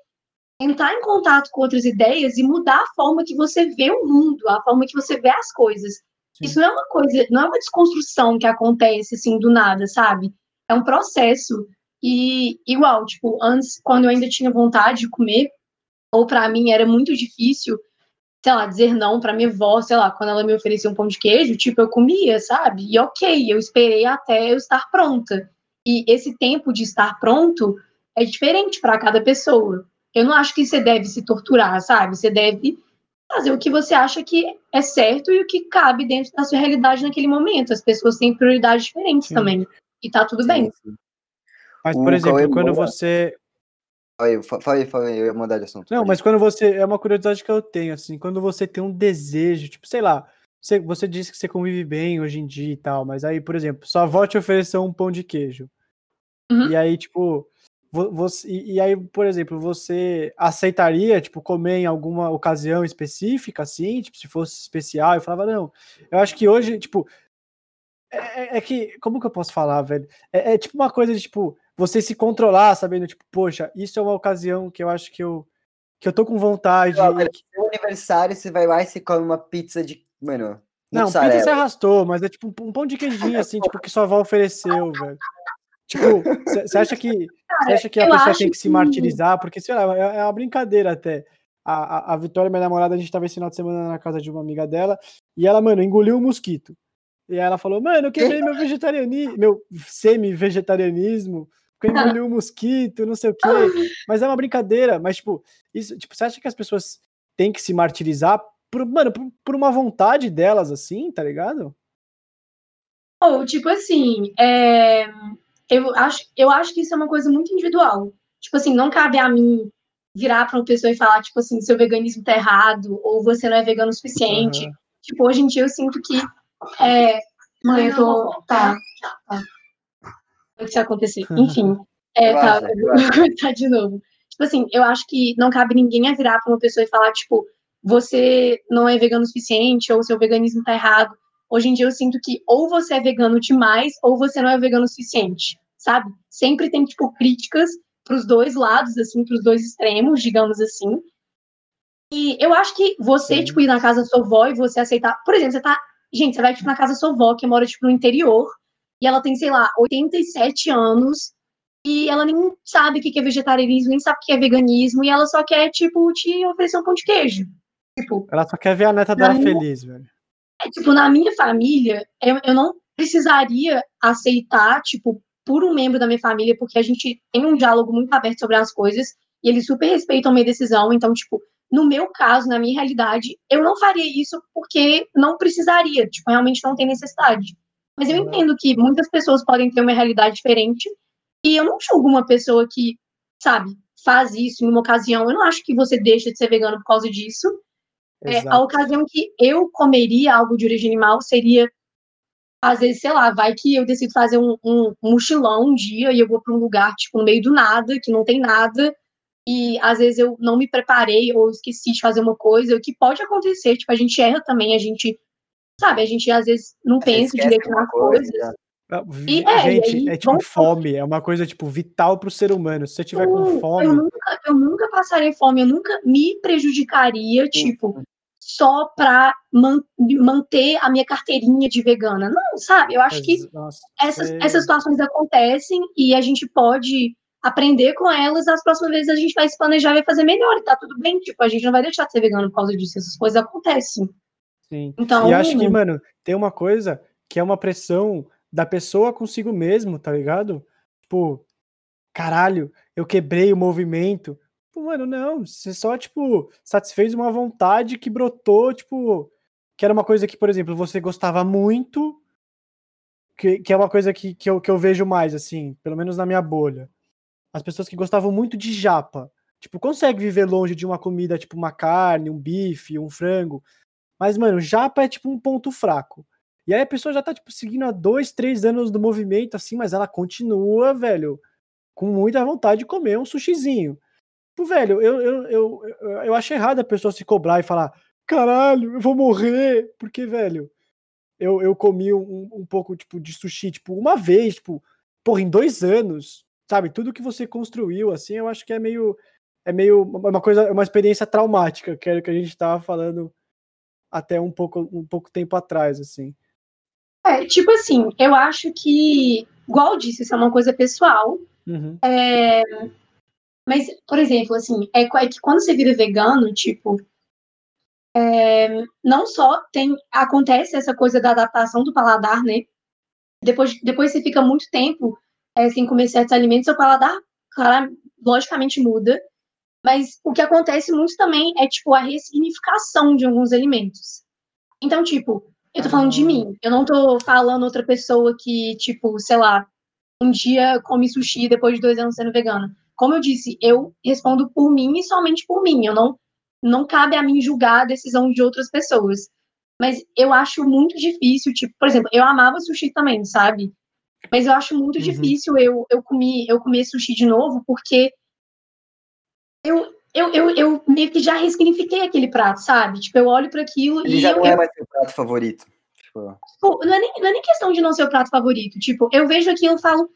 entrar em contato com outras ideias e mudar a forma que você vê o mundo, a forma que você vê as coisas. Isso não é uma coisa, não é uma desconstrução que acontece assim do nada, sabe? É um processo. E igual, tipo, antes, quando eu ainda tinha vontade de comer, ou para mim era muito difícil, sei lá, dizer não para minha avó, sei lá, quando ela me oferecia um pão de queijo, tipo, eu comia, sabe? E ok, eu esperei até eu estar pronta. E esse tempo de estar pronto é diferente para cada pessoa. Eu não acho que você deve se torturar, sabe? Você deve fazer o que você acha que é certo e o que cabe dentro da sua realidade naquele momento. As pessoas têm prioridades diferentes Sim. também. E tá tudo Sim. bem.
Mas, por exemplo, quando você
Falei, falei, eu ia mudar de assunto.
Não, mas quando você. É uma curiosidade que eu tenho, assim, quando você tem um desejo, tipo, sei lá, você, você disse que você convive bem hoje em dia e tal, mas aí, por exemplo, sua avó te ofereceu um pão de queijo. Uhum. E aí, tipo, você, e, aí, por exemplo, você aceitaria, tipo, comer em alguma ocasião específica, assim, tipo, se fosse especial? Eu falava, não. Eu acho que hoje, tipo, é, é, é que, como que eu posso falar, velho? É, é tipo uma coisa de, tipo, você se controlar, sabendo, tipo, poxa, isso é uma ocasião que eu acho que eu que eu tô com vontade. Não,
no seu aniversário, você vai lá e você come uma pizza de. Mano.
Não, mussarela. pizza você arrastou, mas é tipo um pão de queijinho, assim, tipo, que sua avó ofereceu, velho. Tipo, você acha que. Você acha que a pessoa tem que, que, se martirizar? Porque, sei lá, é, é uma brincadeira até. A, a, a Vitória, minha namorada, a gente tava esse final de semana na casa de uma amiga dela, e ela, mano, engoliu um mosquito. E aí ela falou, mano, eu quebrei meu vegetarianismo, meu semi-vegetarianismo porque engoliu um mosquito, não sei o quê. Mas é uma brincadeira. Mas, tipo, isso, tipo, você acha que as pessoas têm que se martirizar por, mano, por, por uma vontade delas, assim, tá ligado?
Ou, tipo assim, é... eu acho, eu acho que isso é uma coisa muito individual. Tipo assim, não cabe a mim virar para uma pessoa e falar, tipo assim, seu veganismo tá errado, ou você não é vegano o suficiente. Uhum. Tipo, hoje em dia eu sinto que. É... Mãe, eu tô. Tá, tá. O que vai acontecer? Enfim. É, tá, eu vou começar de novo. Tipo assim, eu acho que não cabe ninguém a virar para uma pessoa e falar, tipo, você não é vegano o suficiente, ou seu veganismo tá errado. Hoje em dia eu sinto que ou você é vegano demais, ou você não é vegano o suficiente, sabe? Sempre tem, tipo, críticas para os dois lados, assim, para os dois extremos, digamos assim. E eu acho que você, Sim. tipo, ir na casa da sua avó e você aceitar. Por exemplo, você tá. Gente, você vai, tipo, na casa da sua avó, que mora, tipo, no interior, e ela tem, sei lá, 87 anos, e ela nem sabe o que é vegetarianismo, nem sabe o que é veganismo, e ela só quer, tipo, te oferecer um pão de queijo. Tipo,
ela só quer ver a neta dela minha... feliz, velho.
É, tipo, na minha família, eu, eu não precisaria aceitar, tipo, por um membro da minha família, porque a gente tem um diálogo muito aberto sobre as coisas, e eles super respeitam a minha decisão, então, tipo, no meu caso, na minha realidade, eu não faria isso porque não precisaria, tipo, realmente não tem necessidade. Mas eu entendo que muitas pessoas podem ter uma realidade diferente, e eu não julgo uma pessoa que, sabe, faz isso em uma ocasião. Eu não acho que você deixa de ser vegano por causa disso. É, a ocasião que eu comeria algo de origem animal seria às vezes, sei lá, vai que eu decido fazer um, um, mochilão um dia e eu vou para um lugar, tipo, no meio do nada, que não tem nada, e às vezes eu não me preparei ou esqueci de fazer uma coisa, o que pode acontecer, tipo, a gente erra também, a gente, sabe, a gente às vezes não pensa direito nas coisas. Coisa.
E, é, gente, aí, é tipo vamos... fome, é uma coisa, tipo, vital para o ser humano. Se você tiver com fome.
Eu nunca, eu nunca passaria fome, eu nunca me prejudicaria, tipo, só para man manter a minha carteirinha de vegana. Não, sabe? Eu acho que Nossa, essas, essas situações acontecem e a gente pode aprender com elas. As próximas vezes a gente vai se planejar e vai fazer melhor e tá tudo bem. Tipo, a gente não vai deixar de ser vegano por causa disso. Essas coisas acontecem.
Sim. Então, e acho que, mano, tem uma coisa que é uma pressão da pessoa consigo mesmo, tá ligado? Tipo, caralho, eu quebrei o movimento. Tipo, mano, não, você só, tipo, satisfez uma vontade que brotou, tipo, que era uma coisa que, por exemplo, você gostava muito, que, que é uma coisa que, que, eu, que eu vejo mais, assim, pelo menos na minha bolha. As pessoas que gostavam muito de japa, tipo, consegue viver longe de uma comida, tipo, uma carne, um bife, um frango, mas, mano, japa é, tipo, um ponto fraco. E aí a pessoa já tá, tipo, seguindo há dois, três anos do movimento, assim, mas ela continua, velho, com muita vontade de comer um sushizinho. Tipo, velho, eu, eu, eu, eu acho errado a pessoa se cobrar e falar, caralho, eu vou morrer, porque, velho, eu, eu comi um, um pouco, tipo, de sushi, tipo, uma vez, tipo, porra, em dois anos, sabe? Tudo que você construiu, assim, eu acho que é meio, é meio uma coisa, uma experiência traumática, que era o que a gente tava falando até um pouco, um pouco tempo atrás, assim.
É, tipo assim, eu acho que, igual eu disse, isso é uma coisa pessoal. Uhum. É, mas, por exemplo, assim, é, é que quando você vira vegano, tipo, é, não só tem acontece essa coisa da adaptação do paladar, né? Depois, depois você fica muito tempo é, sem comer certos alimentos, seu paladar, claro, logicamente muda. Mas o que acontece muito também é, tipo, a ressignificação de alguns alimentos. Então, tipo, eu tô falando de mim. Eu não tô falando outra pessoa que, tipo, sei lá, um dia come sushi depois de dois anos sendo vegana como eu disse, eu respondo por mim e somente por mim. Eu não, não cabe a mim julgar a decisão de outras pessoas. Mas eu acho muito difícil, tipo, por exemplo, eu amava sushi também, sabe? Mas eu acho muito uhum. difícil eu, eu, comer, eu comer sushi de novo, porque eu, eu, eu, eu meio que já ressignifiquei aquele prato, sabe? Tipo, eu olho para aquilo
Ele
e.
já
eu,
não é mais seu prato favorito.
Tipo... tipo... não, é nem, não é nem questão de não ser o prato favorito. Tipo, eu vejo aquilo e falo,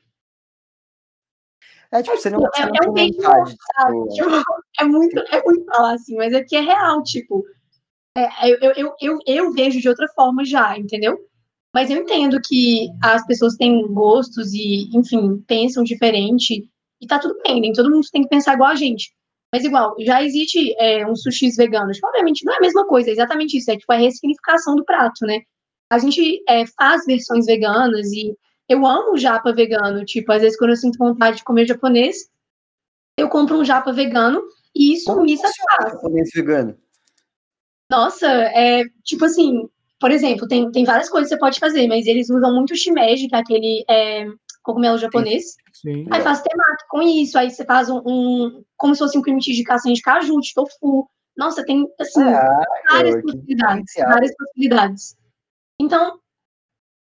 é tipo, você não,
você é, não é tem vontade, tipo... tipo... é, muito, é muito falar assim, mas é que é real, tipo. É, eu, eu, eu, eu vejo de outra forma já, entendeu? Mas eu entendo que as pessoas têm gostos e, enfim, pensam diferente. E tá tudo bem, nem todo mundo tem que pensar igual a gente. Mas igual, já existe é, um sushi vegano. Tipo, obviamente não é a mesma coisa, é exatamente isso. É tipo a ressignificação do prato, né? A gente é, faz versões veganas e eu amo japa vegano. Tipo, às vezes quando eu sinto vontade de comer japonês, eu compro um japa vegano e isso Como me satisfaz.
japonês vegano?
Nossa, é tipo assim, por exemplo, tem, tem várias coisas que você pode fazer, mas eles usam muito shimeji, que é aquele. É, cogumelo japonês.
Sim.
Aí faz temaki com isso, aí você faz um, um como se fosse um creme cheese de castanha de caju, de tofu. Nossa, tem, assim,
Ah,
várias possibilidades,
diferenciado.
várias possibilidades. Então,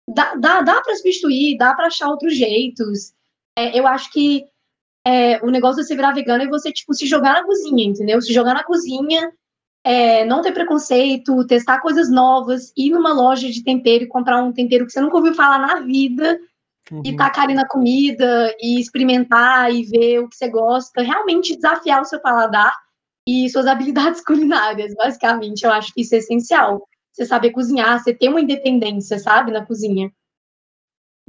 dá, dá, dá para substituir, dá para achar outros jeitos. É, eu acho que é, o negócio de você virar vegano é você, tipo, se jogar na cozinha, entendeu? Se jogar na cozinha, é, não ter preconceito, testar coisas novas, ir numa loja de tempero e comprar um tempero que você nunca ouviu falar na vida, e
Uhum.
tacar ali na comida, e experimentar, e ver o que você gosta, realmente desafiar o seu paladar e suas habilidades culinárias, basicamente. Eu acho que isso é essencial. Você saber cozinhar, você ter uma independência, sabe, na cozinha.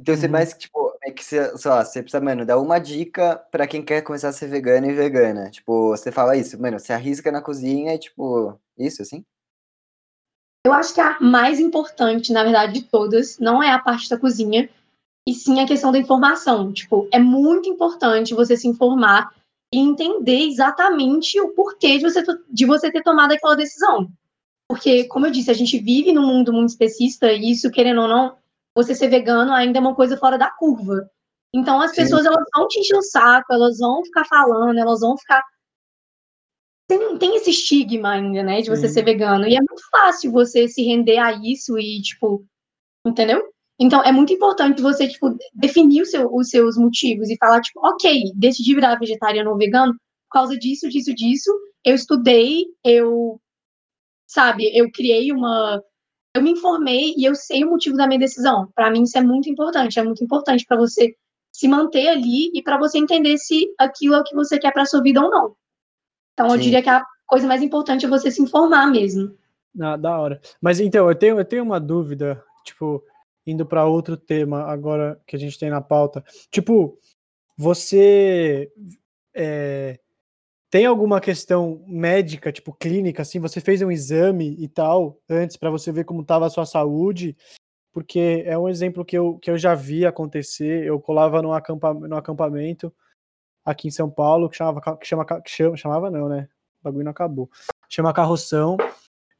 Então você
Uhum.
mais que, tipo, é que você, sei lá, você precisa, mano, dar uma dica pra quem quer começar a ser vegano e vegana. Tipo, você fala isso, mano, você arrisca na cozinha e, tipo, isso, assim?
Eu acho que a mais importante, na verdade, de todas, não é a parte da cozinha, e sim a questão da informação. Tipo, é muito importante você se informar e entender exatamente o porquê de você, to- de você ter tomado aquela decisão. Porque, como eu disse, a gente vive num mundo muito especista, e isso, querendo ou não, você ser vegano ainda é uma coisa fora da curva. Então, as
Sim.
pessoas, elas vão te encher o saco, elas vão ficar falando, elas vão ficar tem, tem esse estigma ainda, né, de você
Sim.
ser vegano. E é muito fácil você se render a isso e, tipo, entendeu? Então, é muito importante você, tipo, definir seu- os seus motivos e falar, tipo, ok, decidi virar vegetariano ou vegano por causa disso, disso, disso. Eu estudei, eu, sabe, eu criei uma. Eu me informei e eu sei o motivo da minha decisão. Para mim, isso é muito importante. É muito importante para você se manter ali e para você entender se aquilo é o que você quer para sua vida ou não. Então, eu
Sim.
diria que a coisa mais importante é você se informar mesmo.
Ah, da hora. Mas então, eu tenho, eu tenho uma dúvida, tipo, indo para outro tema agora que a gente tem na pauta. Tipo, você é, tem alguma questão médica, tipo, clínica, assim? Você fez um exame e tal antes para você ver como estava a sua saúde? Porque é um exemplo que eu, que eu já vi acontecer. Eu colava num, acampa, num acampamento aqui em São Paulo que chamava, que chama, que chama, chamava não, né? O bagulho não acabou. Chama Carroção.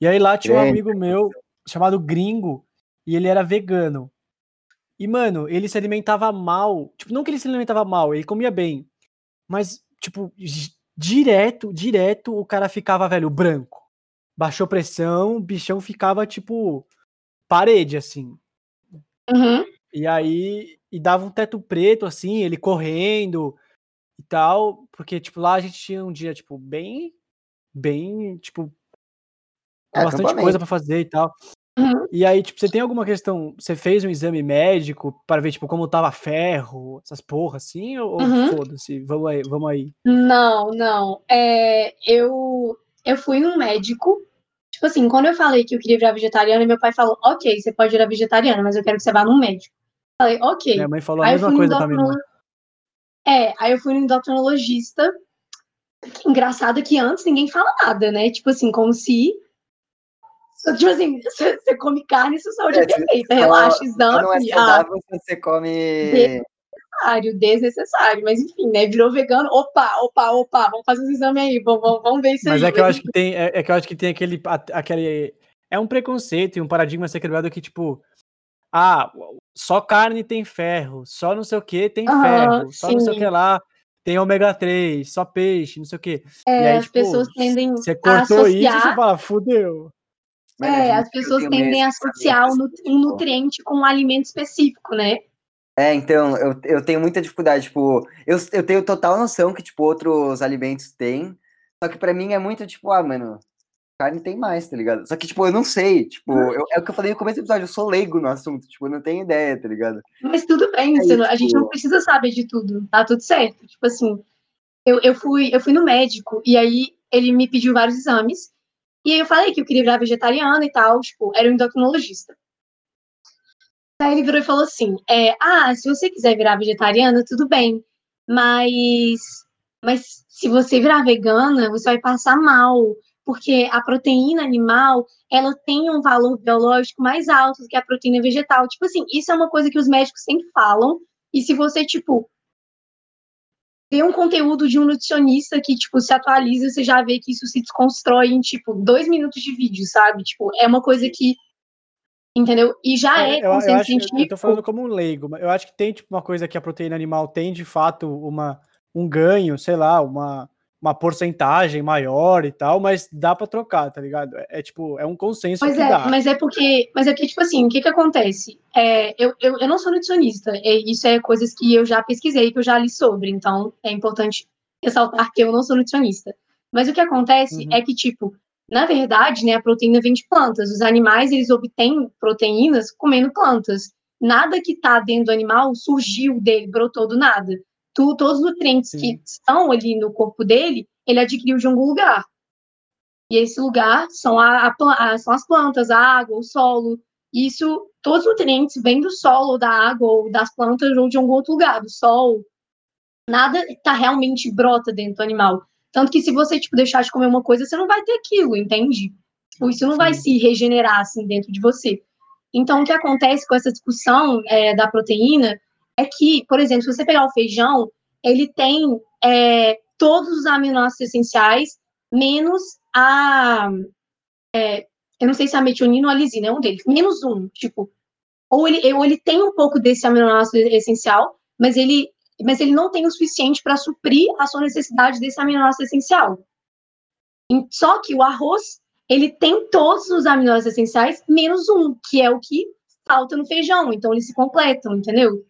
E aí lá tinha um amigo meu chamado Gringo e ele era vegano. E, mano, ele se alimentava mal. Tipo, não que ele se alimentava mal, ele comia bem. Mas, tipo, direto, direto, o cara ficava, velho, branco. Baixou pressão, o bichão ficava, tipo, parede, assim.
Uhum.
E aí, e dava um teto preto, assim, ele correndo e tal, porque, tipo, lá a gente tinha um dia, tipo, bem, bem, tipo,
É,
bastante coisa pra fazer e tal.
Uhum.
E aí, tipo, você tem alguma questão, você fez um exame médico para ver, tipo, como tava ferro, essas porra, assim, ou,
Uhum.
foda-se, vamos aí, vamos aí.
Não, não. É, eu, eu fui num médico. Tipo assim, quando eu falei que eu queria virar vegetariana, meu pai falou: Ok, você pode virar vegetariana, mas eu quero que você vá num médico. Falei: Ok.
Minha mãe falou a
Aí
mesma coisa pra irmã.
endocrinolo- É, aí eu fui no endocrinologista. Engraçado que antes ninguém fala nada, né? Tipo assim, como se. Tipo assim, você come carne e sua saúde é,
É,
perfeita.
só-
Relaxa,
Só não é
exame. Ah,
saudável se você come.
desnecessário, desnecessário. Mas enfim, né? Virou vegano. Opa, opa, opa, vamos fazer os exames aí, vamos, vamos, vamos ver isso
Mas
aí.
é que eu acho que tem, é, é que eu acho que tem aquele, aquele, é um preconceito e um paradigma a ser quebrado que, tipo, ah, só carne tem ferro, só não sei o que tem
Aham,
ferro, só não sei o
sim.
que lá tem ômega 3, só peixe, não sei o que.
É,
e aí,
as
tipo,
pessoas tendem
você
a
cortou isso,
associar.
você fala, fudeu.
É, as pessoas tendem a associar um, nutriente com um alimento específico, né?
É, então, eu, eu tenho muita dificuldade, tipo, eu, eu tenho total noção que, tipo, outros alimentos têm, só que pra mim é muito, tipo, ah, mano, carne tem mais, tá ligado? Só que, tipo, eu não sei, tipo, eu- é o que eu falei no começo do episódio, eu sou leigo no assunto, tipo, eu não tenho ideia, tá ligado?
Mas tudo bem, você não- a gente não precisa saber de tudo, tá tudo certo. Tipo assim, eu, eu, fui, eu fui no médico e aí ele me pediu vários exames. E aí eu falei que eu queria virar vegetariana e tal, tipo, era um endocrinologista. Aí ele virou e falou assim: é, ah, se você quiser virar vegetariana, tudo bem. Mas, mas se você virar vegana, você vai passar mal. Porque a proteína animal, ela tem um valor biológico mais alto do que a proteína vegetal. Tipo assim, isso é uma coisa que os médicos sempre falam. E se você, tipo, vê um conteúdo de um nutricionista que, tipo, se atualiza, você já vê que isso se desconstrói em, tipo, dois minutos de vídeo, sabe? Tipo, é uma coisa que Entendeu? E já é,
eu, eu,
consenso
acho,
científico.
Eu tô falando como um leigo, mas eu acho que tem tipo uma coisa que a proteína animal tem de fato uma, um ganho, sei lá, uma, uma porcentagem maior e tal, mas dá para trocar, tá ligado? É, é, tipo, é um consenso
pois
que
é,
dá.
Mas é porque, mas é que, tipo assim, o que que acontece? É, eu, eu, eu não sou nutricionista, é, isso é coisas que eu já pesquisei, que eu já li sobre, então é importante ressaltar que eu não sou nutricionista. Mas o que acontece
Uhum.
é que, tipo, na verdade, né, a proteína vem de plantas. Os animais, eles obtêm proteínas comendo plantas. Nada que tá dentro do animal surgiu dele, brotou do nada. Tu, todos os nutrientes
Sim.
que estão ali no corpo dele, ele adquiriu de algum lugar. E esse lugar são, a, a a- são as plantas, a água, o solo. Isso, todos os nutrientes vêm do solo, ou da água, ou das plantas, ou de algum outro lugar, do sol. Nada tá realmente brota dentro do animal. Tanto que se você, tipo, deixar de comer uma coisa, você não vai ter aquilo, entende? Tipo, isso não vai
Sim.
se regenerar, assim, dentro de você. Então, o que acontece com essa discussão é, da proteína é que, por exemplo, se você pegar o feijão, ele tem é, todos os aminoácidos essenciais, menos a... é, eu não sei se é a metionina ou a lisina, é um deles. Menos um, tipo... Ou ele, ou ele tem um pouco desse aminoácido essencial, mas ele, mas ele não tem o suficiente para suprir a sua necessidade desse aminoácido essencial. Só que o arroz, ele tem todos os aminoácidos essenciais, menos um, que é o que falta no feijão. Então, eles se completam, entendeu?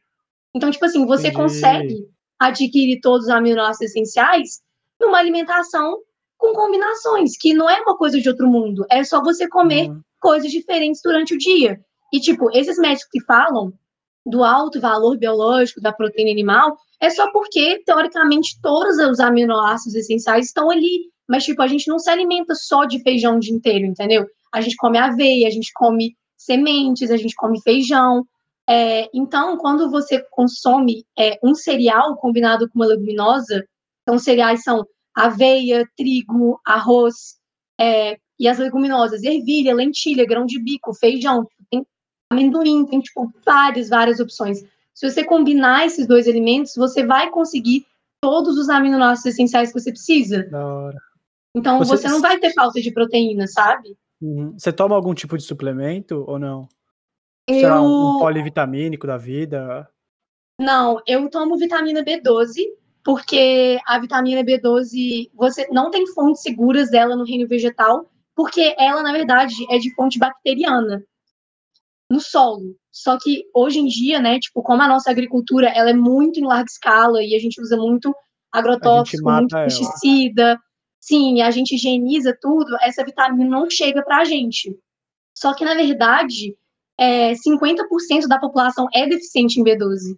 Então, tipo assim, você
Entendi.
consegue adquirir todos os aminoácidos essenciais numa alimentação com combinações, que não é uma coisa de outro mundo. É só você comer
Uhum.
coisas diferentes durante o dia. E, tipo, esses médicos que falam do alto valor biológico da proteína animal é só porque, teoricamente, todos os aminoácidos essenciais estão ali. Mas, tipo, a gente não se alimenta só de feijão o dia inteiro, entendeu? A gente come aveia, a gente come sementes, a gente come feijão. É, então, quando você consome é, um cereal combinado com uma leguminosa, então cereais são aveia, trigo, arroz, é, e as leguminosas, ervilha, lentilha, grão de bico, feijão, tem amendoim, tem tipo várias, várias opções. Se você combinar esses dois alimentos, você vai conseguir todos os aminoácidos essenciais que você precisa.
Da hora.
Então
Você-
você, não vai ter falta de proteína, sabe?
Uhum. Você toma algum tipo de suplemento ou não? Sei lá, um, polivitamínico da vida?
Não, eu tomo vitamina B12, porque a vitamina B12, você não tem fontes seguras dela no reino vegetal, porque ela, na verdade, é de fonte bacteriana no solo. Só que hoje em dia, né, tipo, como a nossa agricultura, ela é muito em larga escala e a gente usa muito agrotóxico, muito
ela.
pesticida, sim, a gente higieniza tudo, essa vitamina não chega pra gente. Só que, na verdade, é, 50% da população é deficiente em B12.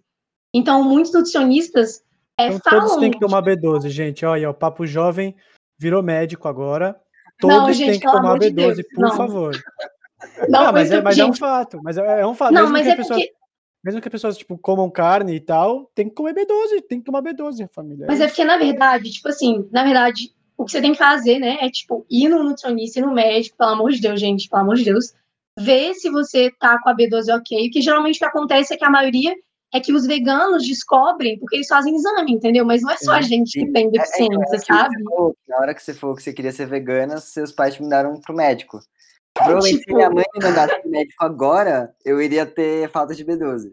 Então, muitos nutricionistas é,
Então
falam.
todos têm que tomar B12, gente. Olha, o Papo Jovem virou médico agora. Todos
Não, gente,
têm que tomar
amor de
B12,
Deus,
por
não.
favor.
Não,
Ah, mas, é, mas é um
gente,
fato. Mas é, é um fato.
Não,
mesmo
mas
que
é
as pessoas,
porque.
mesmo que as pessoas tipo, comam carne e tal, tem que comer B12, tem que tomar B12, família.
Mas é porque, na verdade, tipo assim, na verdade, o que você tem que fazer, né, é, tipo, ir no nutricionista e no médico, pelo amor de Deus, gente, pelo amor de Deus, ver se você tá com a B12 ok, que geralmente o que acontece é que a maioria é que os veganos descobrem porque eles fazem exame, entendeu? Mas não é só a
Sim,
gente que
sim.
tem
É, é,
deficiência,
é que
sabe?
você falou que na hora que você falou que você queria ser vegana, seus pais te mandaram pro médico. Provavelmente se
tipo-
minha mãe me mandasse pro médico agora, eu iria ter falta de B12.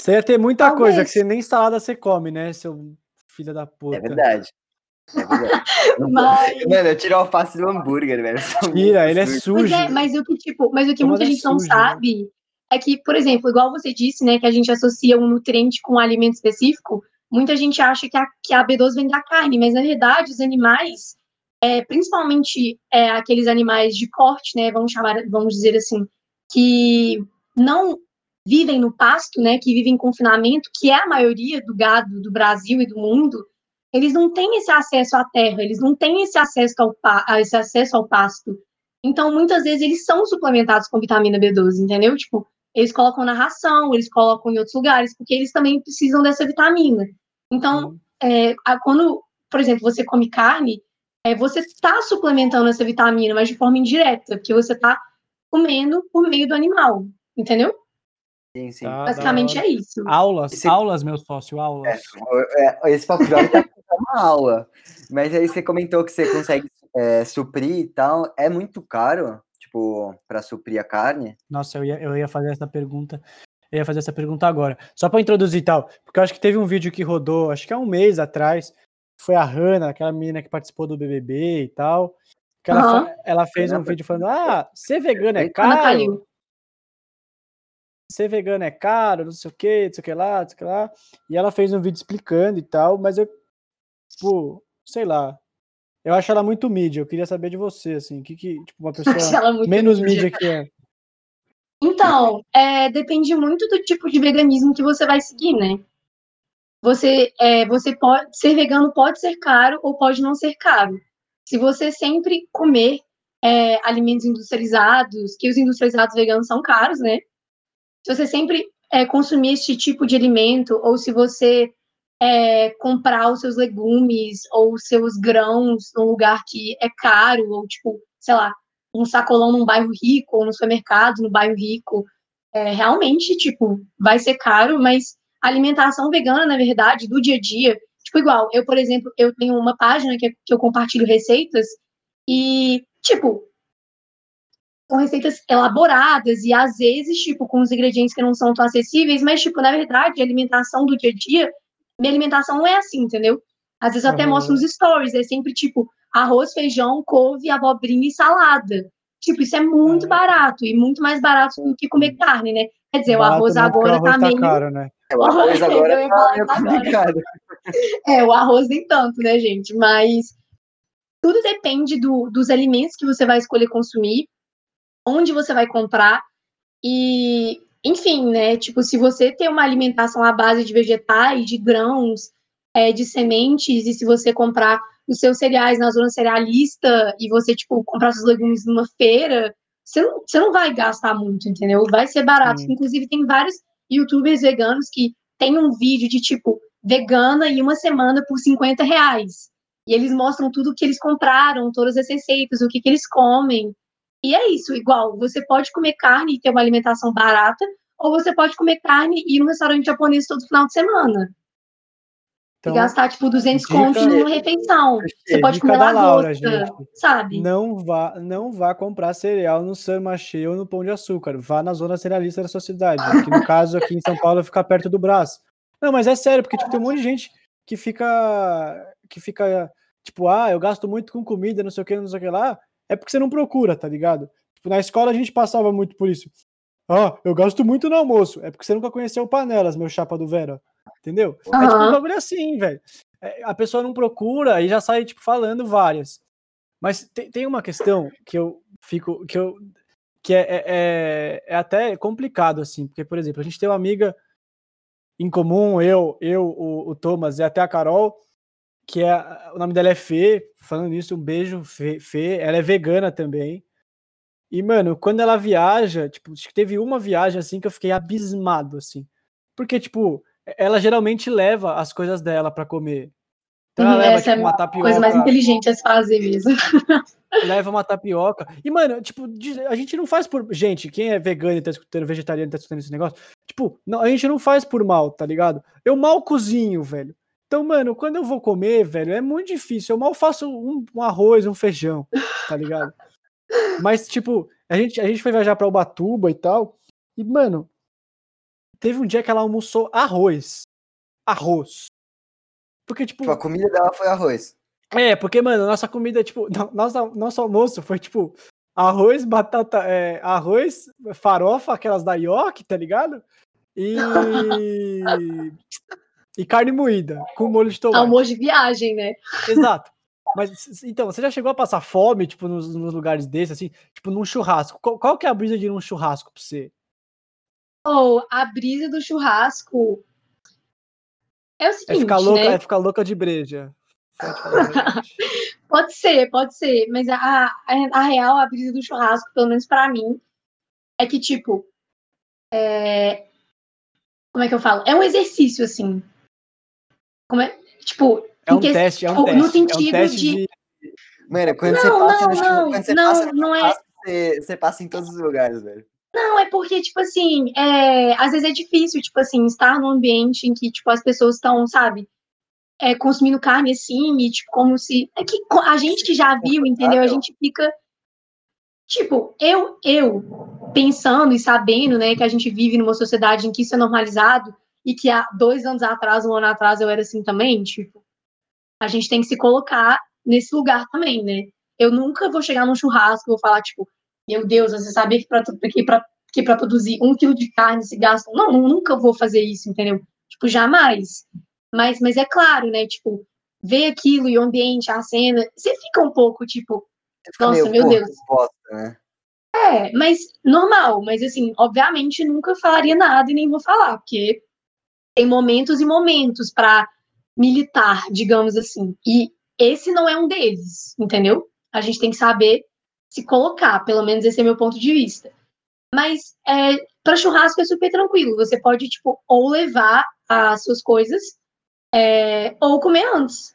Você ia ter muita
Talvez.
coisa que você nem salada você come, né, seu filho da puta.
É verdade. É.
Mas,
Mano, eu tiro a alface do hambúrguer, velho.
Tira, ele é
sujo.
É, mas o que, tipo, mas o que muita
é
gente não
né?
sabe é que, por exemplo, igual você disse, né, que a gente associa um nutriente com um alimento específico, muita gente acha que a, que a B12 vem da carne, mas na verdade os animais, é, principalmente é, aqueles animais de corte, né, vamos chamar, vamos dizer assim, que não vivem no pasto, né, que vivem em confinamento, que é a maioria do gado do Brasil e do mundo, eles não têm esse acesso à terra, eles não têm esse acesso ao, esse acesso ao pasto. Então, muitas vezes, eles são suplementados com vitamina B12, entendeu? Tipo, eles colocam na ração, eles colocam em outros lugares, porque eles também precisam dessa vitamina. Então,
Sim.
é, quando, por exemplo, você come carne, é, você está suplementando essa vitamina, mas de forma indireta, porque você está comendo por meio do animal, entendeu?
Sim, sim.
Tá,
Basicamente é isso.
Aulas,
Esse-
aulas, meu sócio, aulas.
É, esse papo jovem tá uma aula. Mas aí você comentou que você consegue é, suprir e tal. É muito caro? tipo, para suprir a carne?
Nossa, eu ia, eu ia fazer essa pergunta. Eu ia fazer essa pergunta agora. Só para introduzir e tal, porque eu acho que teve um vídeo que rodou, acho que há um mês atrás, foi a Hannah, aquela menina que participou do BBB e tal, que ela,
Aham.
ela fez um vídeo falando: "Ah, ser vegano é caro, ser vegano é caro, não sei o que, não sei o que lá, não sei o que lá". E ela fez um vídeo explicando e tal, mas eu, tipo, sei lá. Eu acho ela muito mídia. Eu queria saber de você, assim, que que, tipo, uma pessoa menos
mídia.
mídia que é.
Então, é, depende muito do tipo de veganismo que você vai seguir, né? Você, é, você pode ser vegano pode ser caro ou pode não ser caro. Se você sempre comer é, alimentos industrializados, que os industrializados veganos são caros, né? Se você sempre é, consumir esse tipo de alimento, ou se você é, comprar os seus legumes ou os seus grãos num lugar que é caro, ou tipo, sei lá, um sacolão num bairro rico, ou no supermercado no bairro rico, é, realmente, tipo, vai ser caro, mas a alimentação vegana, na verdade, do dia a dia, tipo, igual, eu, por exemplo, eu tenho uma página que, que eu compartilho receitas, e, tipo, são receitas elaboradas e às vezes, tipo, com os ingredientes que não são tão acessíveis, mas, tipo, na verdade, a alimentação do dia a dia, minha alimentação não é assim, entendeu? Às vezes eu até
Aham.
mostro nos stories, é sempre, tipo, arroz, feijão, couve, abobrinha e salada. Tipo, isso é muito
Ah.
barato e muito mais barato do que comer carne, né? Quer dizer, o
Barato
arroz
não, porque
agora
o arroz
tá
tá
meio.
caro, né?
O arroz agora tá
agora.
complicado.
É, o arroz nem tanto, né, gente? Mas tudo depende do, dos alimentos que você vai escolher consumir, onde você vai comprar e, enfim, né? Tipo, se você tem uma alimentação à base de vegetais, de grãos, é, de sementes, e se você comprar os seus cereais na zona cerealista e você, tipo, comprar seus legumes numa feira, você não, você não vai gastar muito, entendeu? Vai ser barato.
Sim.
Inclusive, tem vários youtubers veganos que tem um vídeo de, tipo, vegana em uma semana por 50 reais. E eles mostram tudo que eles compraram, todas as receitas, o que, que eles comem. E é isso, igual, você pode comer carne e ter uma alimentação barata, ou você pode comer carne e ir num restaurante japonês todo final de semana.
Então,
e gastar, tipo, 200
dica-
contos numa refeição. Você pode comer
Laura,
lagosta,
gente.
sabe?
Não vá, não vá comprar cereal no Samachê ou no Pão de Açúcar. Vá na zona cerealista da sua cidade. Que no caso aqui em São Paulo fica perto do Brás. Não, mas é sério, porque tipo, tem um monte de gente que fica. que fica, tipo, ah, eu gasto muito com comida, não sei o que, não sei o que lá. É porque você não procura, tá ligado? Tipo, na escola a gente passava muito por isso. Ah, eu gasto muito no almoço. É porque você nunca conheceu panelas, meu chapa do Vera. Entendeu? É tipo um bagulho assim, velho. É, a pessoa não procura e já sai, tipo, falando várias. Mas tem, tem uma questão que eu fico. que eu. que é, é, é, é até complicado, assim, porque, por exemplo, a gente tem uma amiga em comum, eu, eu, o, o Thomas e até a Carol, que é. O nome dela é Fê. Falando nisso, um beijo, Fê. Fê. Ela é vegana também. E, mano, quando ela viaja, tipo, acho que teve uma viagem assim que eu fiquei abismado, assim. Porque, tipo, ela geralmente leva as coisas dela pra comer. Então ela
Uhum,
leva,
essa
tipo,
é
uma tapioca.
coisa mais inteligente a se fazer mesmo.
leva uma tapioca. E, mano, tipo, a gente não faz por. Gente, quem é vegano e tá escutando, vegetariano e tá escutando esse negócio, tipo, não, a gente não faz por mal, tá ligado? Eu mal cozinho, velho. Então, mano, quando eu vou comer, velho, é muito difícil. Eu mal faço um, um arroz, um feijão, tá ligado? Mas, tipo, a gente, a gente foi viajar pra Ubatuba e tal. E, mano, teve um dia que ela almoçou arroz. Arroz. Porque, tipo,
Tipo, a comida dela foi arroz.
é, porque, mano, nossa comida, tipo, no- nossa, nosso almoço foi, tipo, arroz, batata, é, arroz, farofa, aquelas da York, tá ligado? E... e carne moída, com molho de tomate.
Almoço de viagem, né?
Exato. Mas, então, você já chegou a passar fome, tipo, nos, nos lugares desses, assim, tipo, num churrasco? Qual, qual que é a brisa de ir num churrasco pra você?
Ou a brisa do churrasco é o
É
seguinte,
ficar louca,
né?
é ficar louca de breja. Pode
ser, pode ser, mas a, a, a real, a brisa do churrasco, pelo menos pra mim, é que, tipo, é... como é que eu falo? É um exercício, assim. Como é, tipo,
É um
que-
teste, é um
tipo,
teste.
no
é um
sentido
teste
de...
de...
Mano, quando você
Não,
passa
não,
no
não,
quando você
não,
passa
não é-
você, você passa em todos os lugares, velho.
Não, é porque, tipo assim, é, às vezes é difícil, tipo assim, estar num ambiente em que, tipo, as pessoas estão, sabe, é, consumindo carne assim, e, tipo, como se. É que a gente que já viu, entendeu? A gente fica. tipo, eu, eu, pensando e sabendo, né, que a gente vive numa sociedade em que isso é normalizado e que há dois anos atrás, um ano atrás eu era assim também, tipo, a gente tem que se colocar nesse lugar também, né? Eu nunca vou chegar num churrasco e vou falar, tipo, meu Deus, você sabia que para que pra, que pra produzir um quilo de carne se gasta. Não, nunca vou fazer isso, entendeu? Tipo, jamais. Mas, mas é claro, né? Tipo, ver aquilo e o ambiente, a cena, você fica um pouco, tipo, nossa, meu Deus. Bosta, né? É, mas normal, mas assim, obviamente nunca falaria nada e nem vou falar, porque tem momentos e momentos para militar, digamos assim. E esse não é um deles, entendeu? A gente tem que saber se colocar, pelo menos esse é meu ponto de vista. Mas é, para churrasco é super tranquilo. Você pode, tipo, ou levar as suas coisas, é, ou comer antes.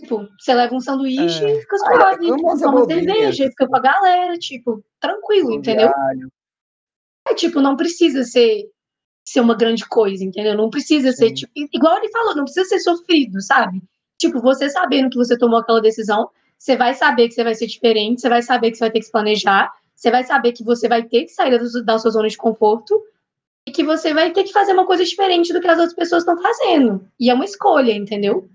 Tipo, você leva um sanduíche é. e fica suave, toma cerveja, fica com a galera, tipo, tranquilo, entendeu? É tipo, não precisa ser, ser uma grande coisa, entendeu? Não precisa Sim. ser, tipo, igual ele falou, não precisa ser sofrido, sabe? Tipo, você sabendo que você tomou aquela decisão, você vai saber que você vai ser diferente, você vai saber que você vai ter que se planejar, você vai saber que você vai ter que sair da sua zona de conforto e que você vai ter que fazer uma coisa diferente do que as outras pessoas estão fazendo. E é uma escolha, entendeu?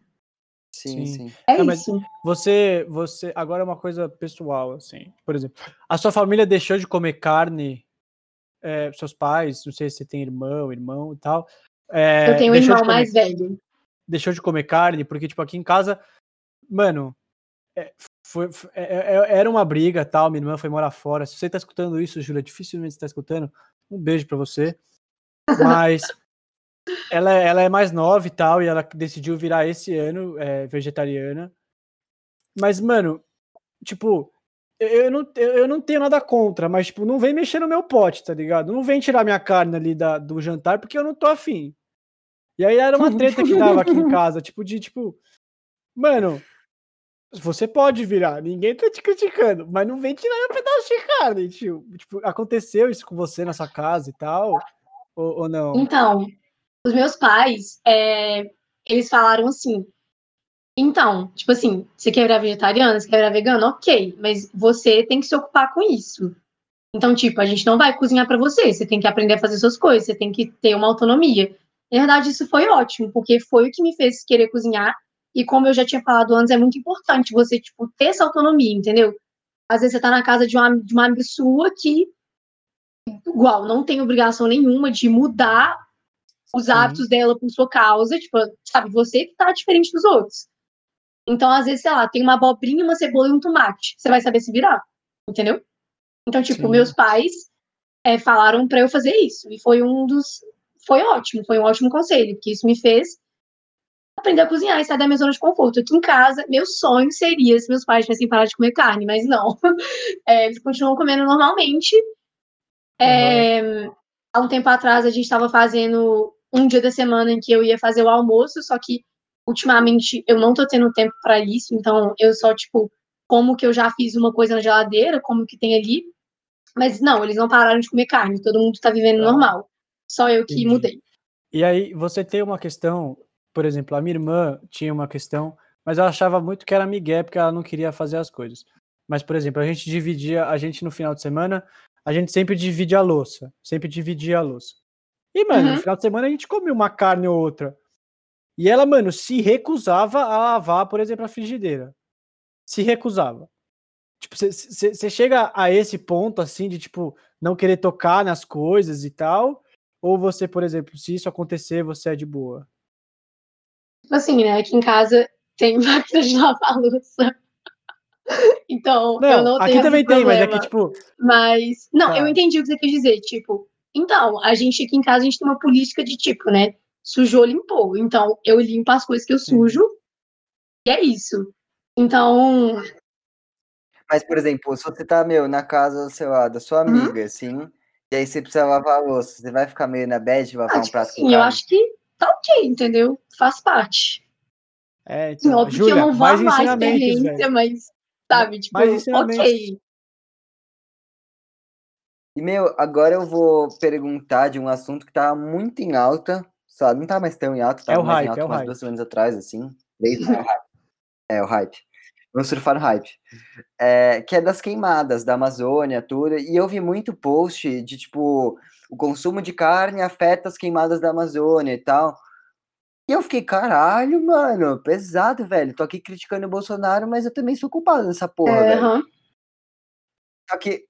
Sim, sim.
É Não, isso.
Você, você, agora é uma coisa pessoal, assim. Por exemplo, a sua família deixou de comer carne, é, seus pais, não sei se você tem irmão, irmão e tal.
É, Eu tenho um irmão comer, mais velho.
Deixou de comer carne, porque, tipo, aqui em casa, mano, é, foi, foi é, é, era uma briga tal. Minha irmã foi morar fora. Se você tá escutando isso, Júlia, dificilmente você tá escutando. Um beijo para você. Mas ela, ela é mais nova e tal, e ela decidiu virar esse ano é, vegetariana. Mas, mano, tipo, eu não, eu não tenho nada contra, mas, tipo, não vem mexer no meu pote, tá ligado? Não vem tirar minha carne ali da, do jantar, porque eu não tô afim. E aí era uma treta que dava aqui em casa, tipo, de, tipo, mano, você pode virar, ninguém tá te criticando, mas não vem tirar meu pedaço de carne, tio. Tipo, aconteceu isso com você na sua casa e tal, ou, ou não?
Então, os meus pais, é, eles falaram assim. Então, tipo assim, você quer virar vegetariano, você quer virar vegano, ok, mas você tem que se ocupar com isso. Então, tipo, a gente não vai cozinhar para você, você tem que aprender a fazer suas coisas, você tem que ter uma autonomia. Na verdade, isso foi ótimo, porque foi o que me fez querer cozinhar. E como eu já tinha falado antes, é muito importante você, tipo, ter essa autonomia, entendeu? Às vezes você tá na casa de uma, de uma amiga sua que, igual, não tem obrigação nenhuma de mudar os hábitos dela por sua causa, tipo, sabe, você que tá diferente dos outros. Então, às vezes, sei lá, tem uma abobrinha, uma cebola e um tomate. Você vai saber se virar, entendeu? Então, tipo, Sim. meus pais é, falaram para eu fazer isso. E foi um dos. Foi ótimo, foi um ótimo conselho, porque isso me fez aprender a cozinhar e sair da minha zona de conforto. Aqui em casa, meu sonho seria se meus pais tivessem parado de comer carne, mas não. É, eles continuam comendo normalmente. É, há um tempo atrás, a gente estava fazendo um dia da semana em que eu ia fazer o almoço, só que ultimamente eu não tô tendo tempo para isso, então eu só, tipo, como que eu já fiz uma coisa na geladeira, como que tem ali. Mas não, eles não pararam de comer carne, todo mundo tá vivendo ah, normal. Só eu que entendi. mudei.
E aí, você tem uma questão, por exemplo, a minha irmã tinha uma questão, mas ela achava muito que era migué, porque ela não queria fazer as coisas. Mas, por exemplo, a gente dividia, a gente no final de semana, a gente sempre divide a louça, sempre dividia a louça. E, mano, uhum. no final de semana a gente comia uma carne ou outra. E ela, mano, se recusava a lavar, por exemplo, a frigideira. Se recusava. Tipo, você chega a esse ponto, assim, de, tipo, não querer tocar nas coisas e tal? Ou você, por exemplo, se isso acontecer, você é de boa?
Assim, né? Aqui em casa tem máquina de lavar louça. então, não, eu não
tenho. Aqui também tem, mas aqui, tipo.
Mas. Não, tá. eu entendi o que você quis dizer. Tipo, então, a gente aqui em casa, a gente tem uma política de tipo, né? Sujou, limpou. Então, eu limpo as coisas que eu sujo e é isso. Então.
Mas, por exemplo, se você tá, meu, na casa, sei lá, da sua uhum. amiga, uhum. assim, e aí você precisa lavar a louça, você vai ficar meio na bad de lavar ah, um tipo prato
sim, eu acho que tá ok, entendeu? Faz parte.
É, então,
sim, óbvio Julia, que eu não vou amar a experiência, mas, sabe, tipo, ok.
E, meu, agora eu vou perguntar de um assunto que tá muito em alta, sabe? Não tá mais tão em alta, tá
é o
mais
hype,
em alta
é o
umas
hype.
duas semanas atrás, assim. Desde... é o hype. no surfar hype, é, que é das queimadas da Amazônia, tudo, e eu vi muito post de tipo o consumo de carne afeta as queimadas da Amazônia e tal. E eu fiquei, caralho, mano, pesado, velho. Tô aqui criticando o Bolsonaro, mas eu também sou culpado dessa porra,
É,
velho. Só que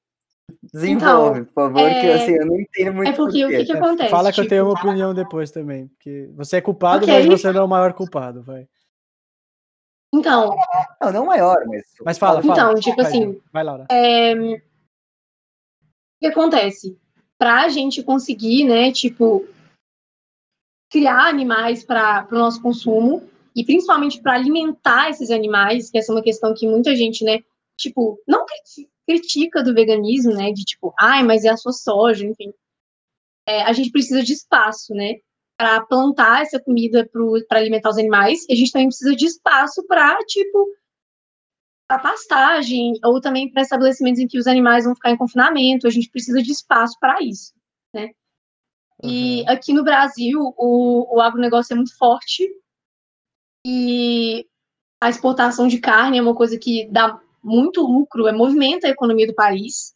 desenvolve, por favor, que
é-
assim, eu não entendo muito
É porque o que, que
É,
acontece?
Fala que eu
tipo,
tenho uma opinião depois também. Porque você é culpado,
Ok.
mas você não é o maior culpado, vai.
Então,
Não, não maior, mas.
Mas fala, fala.
Então, tipo
Vai,
assim,
Vai, Laura.
o que acontece? Para a gente conseguir, né, tipo, criar animais para o nosso consumo e principalmente para alimentar esses animais, que essa é uma questão que muita gente, né, tipo, não criti- critica do veganismo, né, de tipo, ai, mas é a sua soja, enfim. É, a gente precisa de espaço, né, para plantar essa comida para alimentar os animais. E a gente também precisa de espaço para, tipo, para pastagem ou também para estabelecimentos em que os animais vão ficar em confinamento. A gente precisa de espaço para isso. E
Uhum.
aqui no Brasil, o, o agronegócio é muito forte e a exportação de carne é uma coisa que dá muito lucro, é movimenta a economia do país.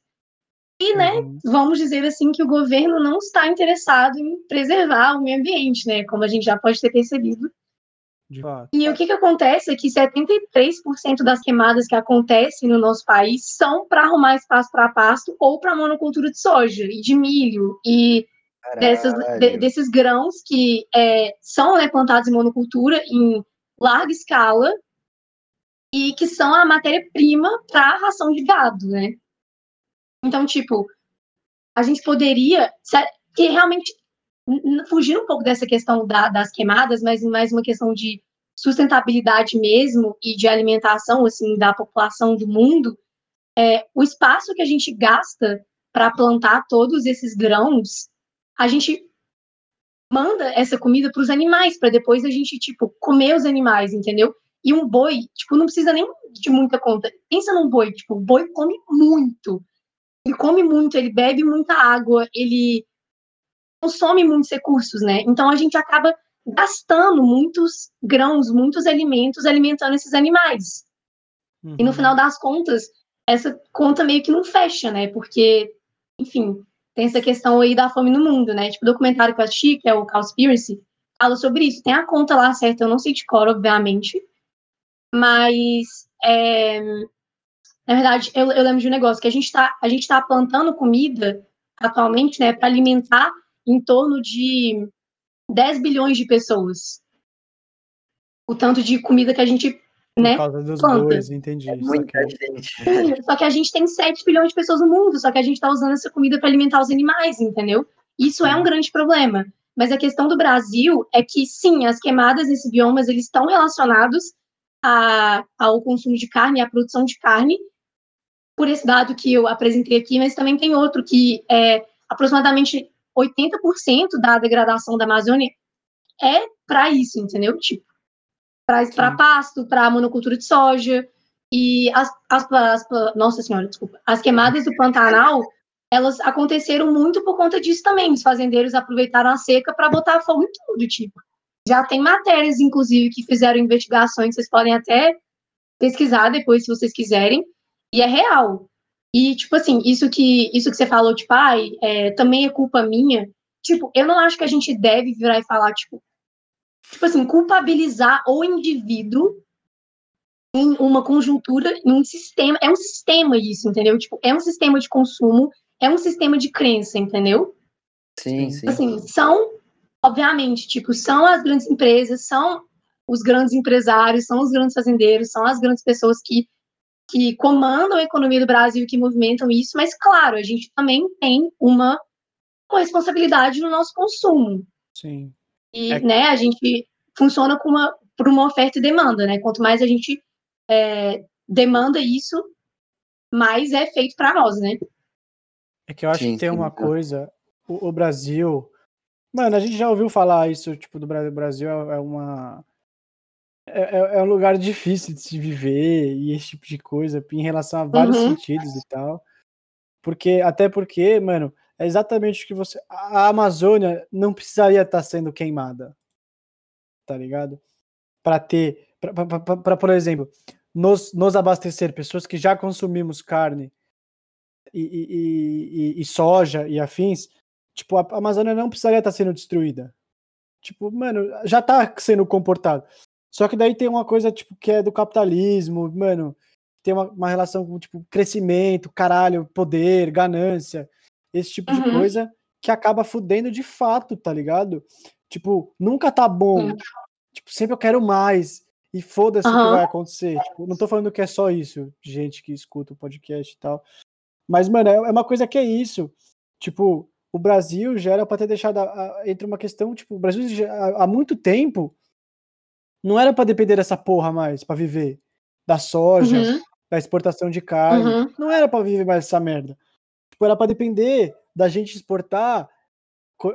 E, né,
Uhum.
vamos dizer assim que o governo não está interessado em preservar o meio ambiente, né, como a gente já pode ter percebido.
De fato.
E o que, que acontece é que 73% das queimadas que acontecem no nosso país são para arrumar espaço para pasto ou para monocultura de soja e de milho e dessas, de- desses grãos que é, são né, plantados em monocultura em larga escala e que são a matéria-prima para a ração de gado, né? Então, tipo, a gente poderia, que realmente fugir um pouco dessa questão da- das queimadas, mas mais uma questão de sustentabilidade mesmo e de alimentação assim da população do mundo, é, o espaço que a gente gasta para plantar todos esses grãos, a gente manda essa comida para os animais, para depois a gente tipo comer os animais, entendeu? E um boi, tipo, não precisa nem de muita conta. Pensa num boi, tipo, o boi come muito. Ele come muito, ele bebe muita água, ele consome muitos recursos, né? Então a gente acaba gastando muitos grãos, muitos alimentos alimentando esses animais. E no
Uhum.
final das contas, essa conta meio que não fecha, né? Porque, enfim, tem essa questão aí da fome no mundo, né? Tipo, o documentário que eu assisti, que é o Cowspiracy, fala sobre isso. Tem a conta lá certa, eu não sei de cor, obviamente. Mas, é, na verdade, eu, eu lembro de um negócio, que a gente tá, a gente tá plantando comida atualmente, né, para alimentar em torno de 10 bilhões de pessoas. O tanto de comida que a gente,
Por
né?
causa dos
planta.
bois, entendi.
É muita
saquei.
gente.
Só que a gente tem 7 bilhões de pessoas no mundo, só que a gente está usando essa comida para alimentar os animais, entendeu? Isso é um grande problema. Mas a questão do Brasil é que, sim, as queimadas desses biomas, eles estão relacionados a, ao consumo de carne, à produção de carne, por esse dado que eu apresentei aqui, mas também tem outro que é aproximadamente 80% da degradação da Amazônia é para isso, entendeu? Tipo, para pasto, para monocultura de soja, e as, as, as- nossa senhora, desculpa, as queimadas do Pantanal, elas aconteceram muito por conta disso também. Os fazendeiros aproveitaram a seca para botar fogo em tudo, tipo. Já tem matérias, inclusive, que fizeram investigações, vocês podem até pesquisar depois, se vocês quiserem, e é real. E, tipo assim, isso que, isso que você falou, tipo, ai, é, também é culpa minha. Tipo, eu não acho que a gente deve virar e falar, tipo, tipo assim, culpabilizar o indivíduo em uma conjuntura, em um sistema. É um sistema isso, entendeu? Tipo, é um sistema de consumo, é um sistema de crença, entendeu?
Sim, sim.
Assim, são, obviamente, tipo, são as grandes empresas, são os grandes empresários, são os grandes fazendeiros, são as grandes pessoas que, que comandam a economia do Brasil, que movimentam isso, mas, claro, a gente também tem uma, uma responsabilidade no nosso consumo.
Sim.
E,
É-
né, a gente funciona com uma, por uma oferta e demanda, né? Quanto mais a gente é, demanda isso, mais é feito para nós, né?
É que eu acho
Sim,
que tem
sim,
uma coisa. O, o Brasil. Mano, a gente já ouviu falar isso, tipo, do Brasil. O Brasil é é uma. É, é- é um lugar difícil de se viver e esse tipo de coisa, em relação a vários
Uhum.
sentidos e tal. Porque, até porque, mano, é exatamente o que você. A Amazônia não precisaria estar sendo queimada. Tá ligado? Pra ter. Pra- por exemplo, nos, nos abastecer, pessoas que já consumimos carne e, e, e, e soja e afins, tipo, a Amazônia não precisaria estar sendo destruída. Tipo, mano, já tá sendo comportado. Só que daí tem uma coisa, tipo, que é do capitalismo, mano, tem uma, uma relação com, tipo, crescimento, caralho, poder, ganância, esse tipo uhum. de coisa que acaba fudendo de fato, tá ligado? Tipo, nunca tá bom. Uhum. Tipo, sempre eu quero mais. E foda-se uhum. o que vai acontecer. Tipo, não tô falando que é só isso, gente que escuta o podcast e tal. Mas, mano, é, é uma coisa que é isso. Tipo, o Brasil já era para ter deixado a, a, entre uma questão, tipo, o Brasil já, há muito tempo não era para depender dessa porra mais para viver da soja, uhum. da exportação de carne, uhum. não era para viver mais essa merda. Tipo, era para depender da gente exportar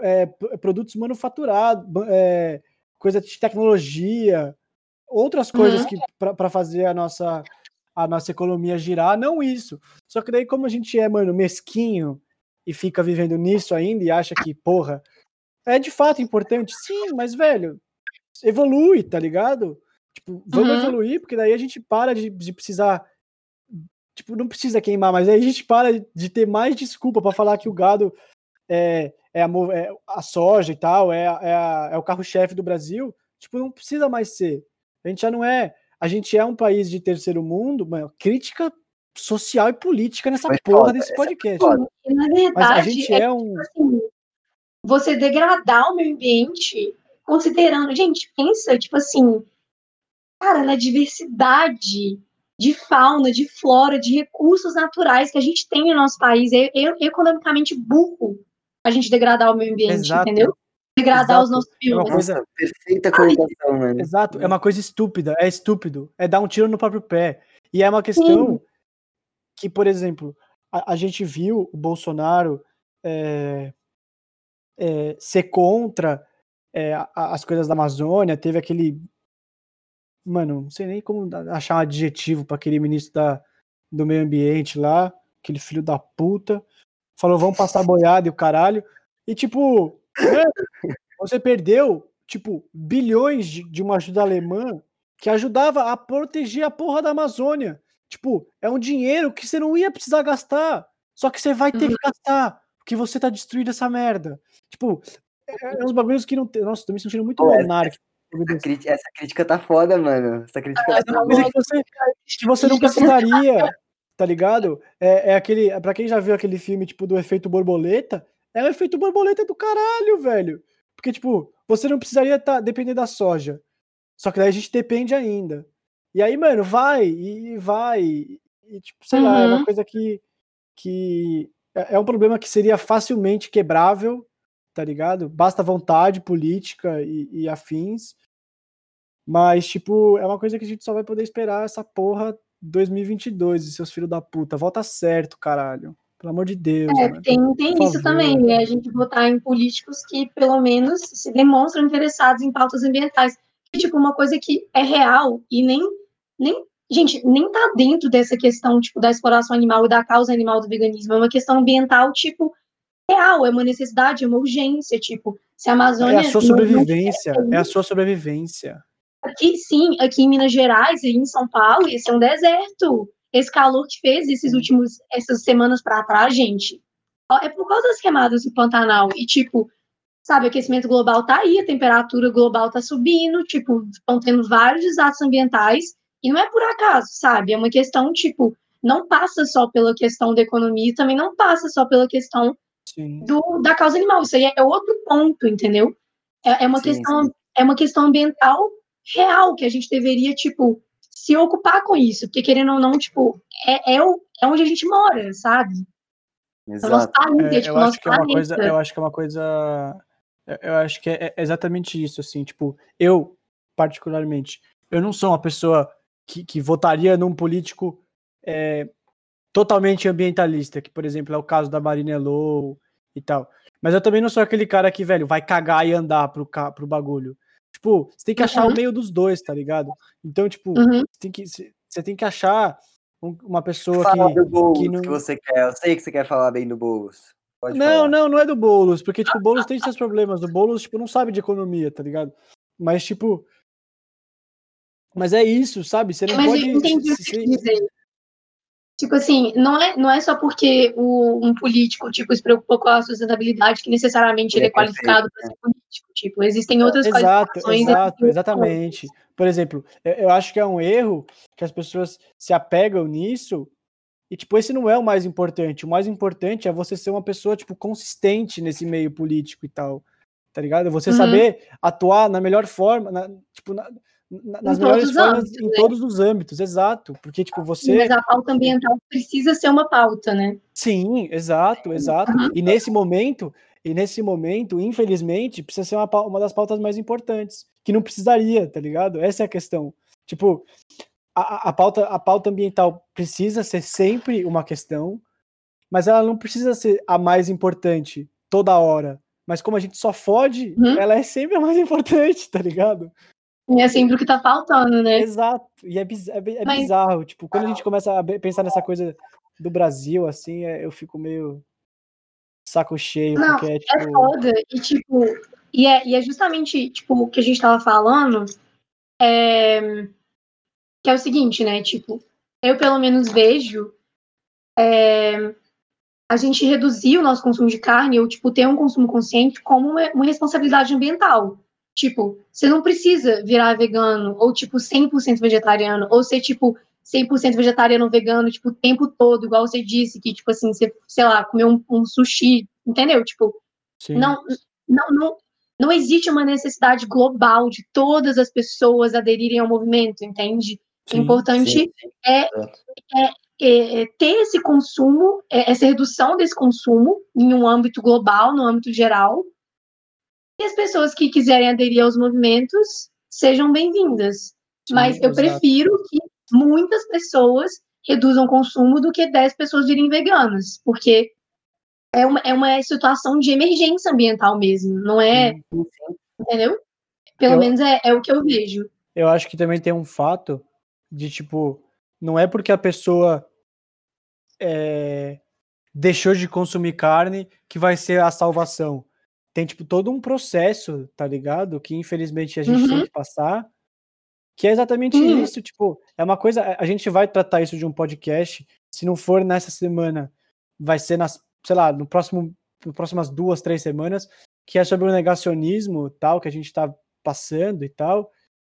é, produtos manufaturados, é, coisa de tecnologia, outras coisas uhum. que para fazer a nossa a nossa economia girar, não isso. Só que daí como a gente é, mano, mesquinho e fica vivendo nisso ainda e acha que, porra, é de fato importante, sim, mas velho, evolui, tá ligado? Tipo, vamos uhum. evoluir, porque daí a gente para de, de precisar tipo, não precisa queimar, mas aí a gente para de ter mais desculpa para falar que o gado é, é, a, é a soja e tal, é, é, a, é o carro-chefe do Brasil. Tipo, não precisa mais ser. A gente já não é. A gente é um país de terceiro mundo, mano, crítica social e política nessa Foi porra desse é podcast.
É na verdade, Mas a gente é, é um. Assim, você degradar o meio ambiente, considerando. Gente, pensa, tipo assim, cara, na diversidade de fauna, de flora, de recursos naturais que a gente tem no nosso país. É, é economicamente burro a gente degradar o meio ambiente, Exato. entendeu? Degradar Exato. os nossos filmes.
É uma coisa perfeita colocação,
mano. Exato, é uma coisa estúpida, é estúpido, é dar um tiro no próprio pé. E é uma questão Sim. Que, por exemplo, a, a, gente viu o Bolsonaro é, é, ser contra é, as coisas da Amazônia, teve aquele mano, não sei nem como achar um adjetivo para aquele ministro da, do meio ambiente lá, aquele filho da puta. Falou, vamos passar boiada e o caralho. E tipo, você perdeu, tipo, bilhões de, de uma ajuda alemã que ajudava a proteger a porra da Amazônia. Tipo, é um dinheiro que você não ia precisar gastar. Só que você vai ter que uhum. gastar, porque você tá destruindo essa merda. Tipo, é, é uns bagulhos que não tem. Nossa, tô me sentindo muito monarca
essa crítica tá foda, mano. Essa crítica ah,
tá é uma que você, que você não precisaria, tá ligado? É, é aquele. Pra quem já viu aquele filme, tipo, do efeito borboleta, é o efeito borboleta do caralho, velho. Porque, tipo, você não precisaria tá, depender da soja. Só que daí a gente depende ainda. E aí, mano, vai e vai. E, tipo, sei uhum. lá, é uma uhum. coisa que. que é, é um problema que seria facilmente quebrável, tá ligado? Basta vontade política e, e afins. Mas, tipo, é uma coisa que a gente só vai poder esperar essa porra 2022 e seus filhos da puta. Volta certo, caralho. Pelo amor de Deus.
É, né? tem, tem isso também, né? A gente votar em políticos que, pelo menos, se demonstram interessados em pautas ambientais. Tipo, uma coisa que é real e nem, nem. Gente, nem tá dentro dessa questão, tipo, da exploração animal e da causa animal do veganismo. É uma questão ambiental, tipo, real, é uma necessidade, é uma urgência, tipo, se a Amazônia.
É a sua sobrevivência, não, não é a sua sobrevivência.
Aqui, sim, aqui em Minas Gerais e em São Paulo, esse é um deserto. Esse calor que fez esses últimos, essas semanas para trás, gente, é por causa das queimadas do Pantanal. E, tipo, sabe, o aquecimento global tá aí, a temperatura global tá subindo, tipo, estão tendo vários desastres ambientais, e não é por acaso, sabe? É uma questão, tipo, não passa só pela questão da economia, também não passa só pela questão do, da causa animal. Isso aí é outro ponto, entendeu? É, é uma sim, questão, sim. é uma questão ambiental real que a gente deveria, tipo, se ocupar com isso, porque querendo ou não, tipo, é, é, é onde a gente mora, sabe?
Exato. é, tipo, eu, acho que é uma coisa, eu acho que é uma coisa. Eu acho que é, é exatamente isso, assim, tipo, eu, particularmente, eu não sou uma pessoa que, que votaria num político é, totalmente ambientalista, que, por exemplo, é o caso da Marina Elou e tal. Mas eu também não sou aquele cara que, velho, vai cagar e andar pro, pro bagulho. Tipo, você tem que achar uhum. o meio dos dois, tá ligado? Então, tipo, uhum. você, tem que, você tem que achar uma pessoa Fala que.
Do Boulos, que, não... que você quer. Eu sei que você quer falar bem do Boulos.
Pode não, falar. não, não é do Boulos, porque, tipo, o Boulos tem seus problemas. O Boulos, tipo, não sabe de economia, tá ligado? Mas, tipo. Mas é isso, sabe? Você não
Mas
pode.
eu entendi o que você dizer. Tipo assim, não é, não é só porque o, um político tipo, se preocupa com a sustentabilidade que necessariamente ele
Ele
é
é
qualificado para ser político. Tipo, existem outras
Exato,
qualificações.
exato, exatamente. Por exemplo, eu, eu acho que é um erro que as pessoas se apegam nisso e, tipo, esse não é o mais importante. O mais importante é você ser uma pessoa, tipo, consistente nesse meio político e tal, tá ligado? Você
Uhum.
saber atuar na melhor forma, na- tipo, na- nas
todos
melhores formas
âmbitos,
em
né?
todos os âmbitos, exato. Porque, tipo, você...
Mas a pauta ambiental precisa ser uma pauta, né?
Sim, exato, exato.
Uhum.
E nesse momento, e nesse momento, infelizmente, precisa ser uma, uma das pautas mais importantes, que não precisaria, tá ligado? Essa é a questão. Tipo, a, a- a pauta, a pauta ambiental precisa ser sempre uma questão, mas ela não precisa ser a mais importante toda hora. Mas como a gente só fode,
Uhum.
ela é sempre a mais importante, tá ligado?
E é sempre o que tá faltando, né?
Exato. E é, biz- é é
Mas-
bizarro. Tipo, quando a gente começa a pensar nessa coisa do Brasil, assim, é- eu fico meio saco cheio,
Não,
porque é
É
tipo.
foda. E, tipo, e é, e é justamente, tipo, o que a gente tava falando, é, que é o seguinte, né? Tipo, eu pelo menos vejo é, a gente reduzir o nosso consumo de carne, ou, tipo, ter um consumo consciente como uma responsabilidade ambiental. Tipo, você não precisa virar vegano, ou, tipo, 100% vegetariano, ou ser, tipo, 100% vegetariano ou vegano, tipo, o tempo todo, igual você disse, que, tipo assim, você, sei lá, comer um, um sushi, entendeu? Tipo,
Sim.
não, não, não, não existe uma necessidade global de todas as pessoas aderirem ao movimento, entende? O
sim,
importante
sim,
é,
exato.
é, é ter esse consumo, é, essa redução desse consumo em um âmbito global, no âmbito geral, e as pessoas que quiserem aderir aos movimentos sejam bem-vindas. Mas eu
exato.
prefiro que muitas pessoas reduzam o consumo do que 10 pessoas virem veganas, porque é uma, é uma situação de emergência ambiental mesmo, não é,
Sim.
entendeu? Pelo
Eu-
menos é, é o que eu vejo.
Eu acho que também tem um fato de, tipo, não é porque a pessoa é, deixou de consumir carne que vai ser a salvação. Tem, tipo, todo um processo, tá ligado? Que infelizmente a gente tem
Uhum.
que passar. Que é exatamente
Sim.
isso, tipo, é uma coisa. a- A gente vai tratar isso de um podcast. Se não for nessa semana, vai ser nas, sei lá, no próximo, nas próximas duas, três semanas, que é sobre o negacionismo tal, que a gente tá passando e tal.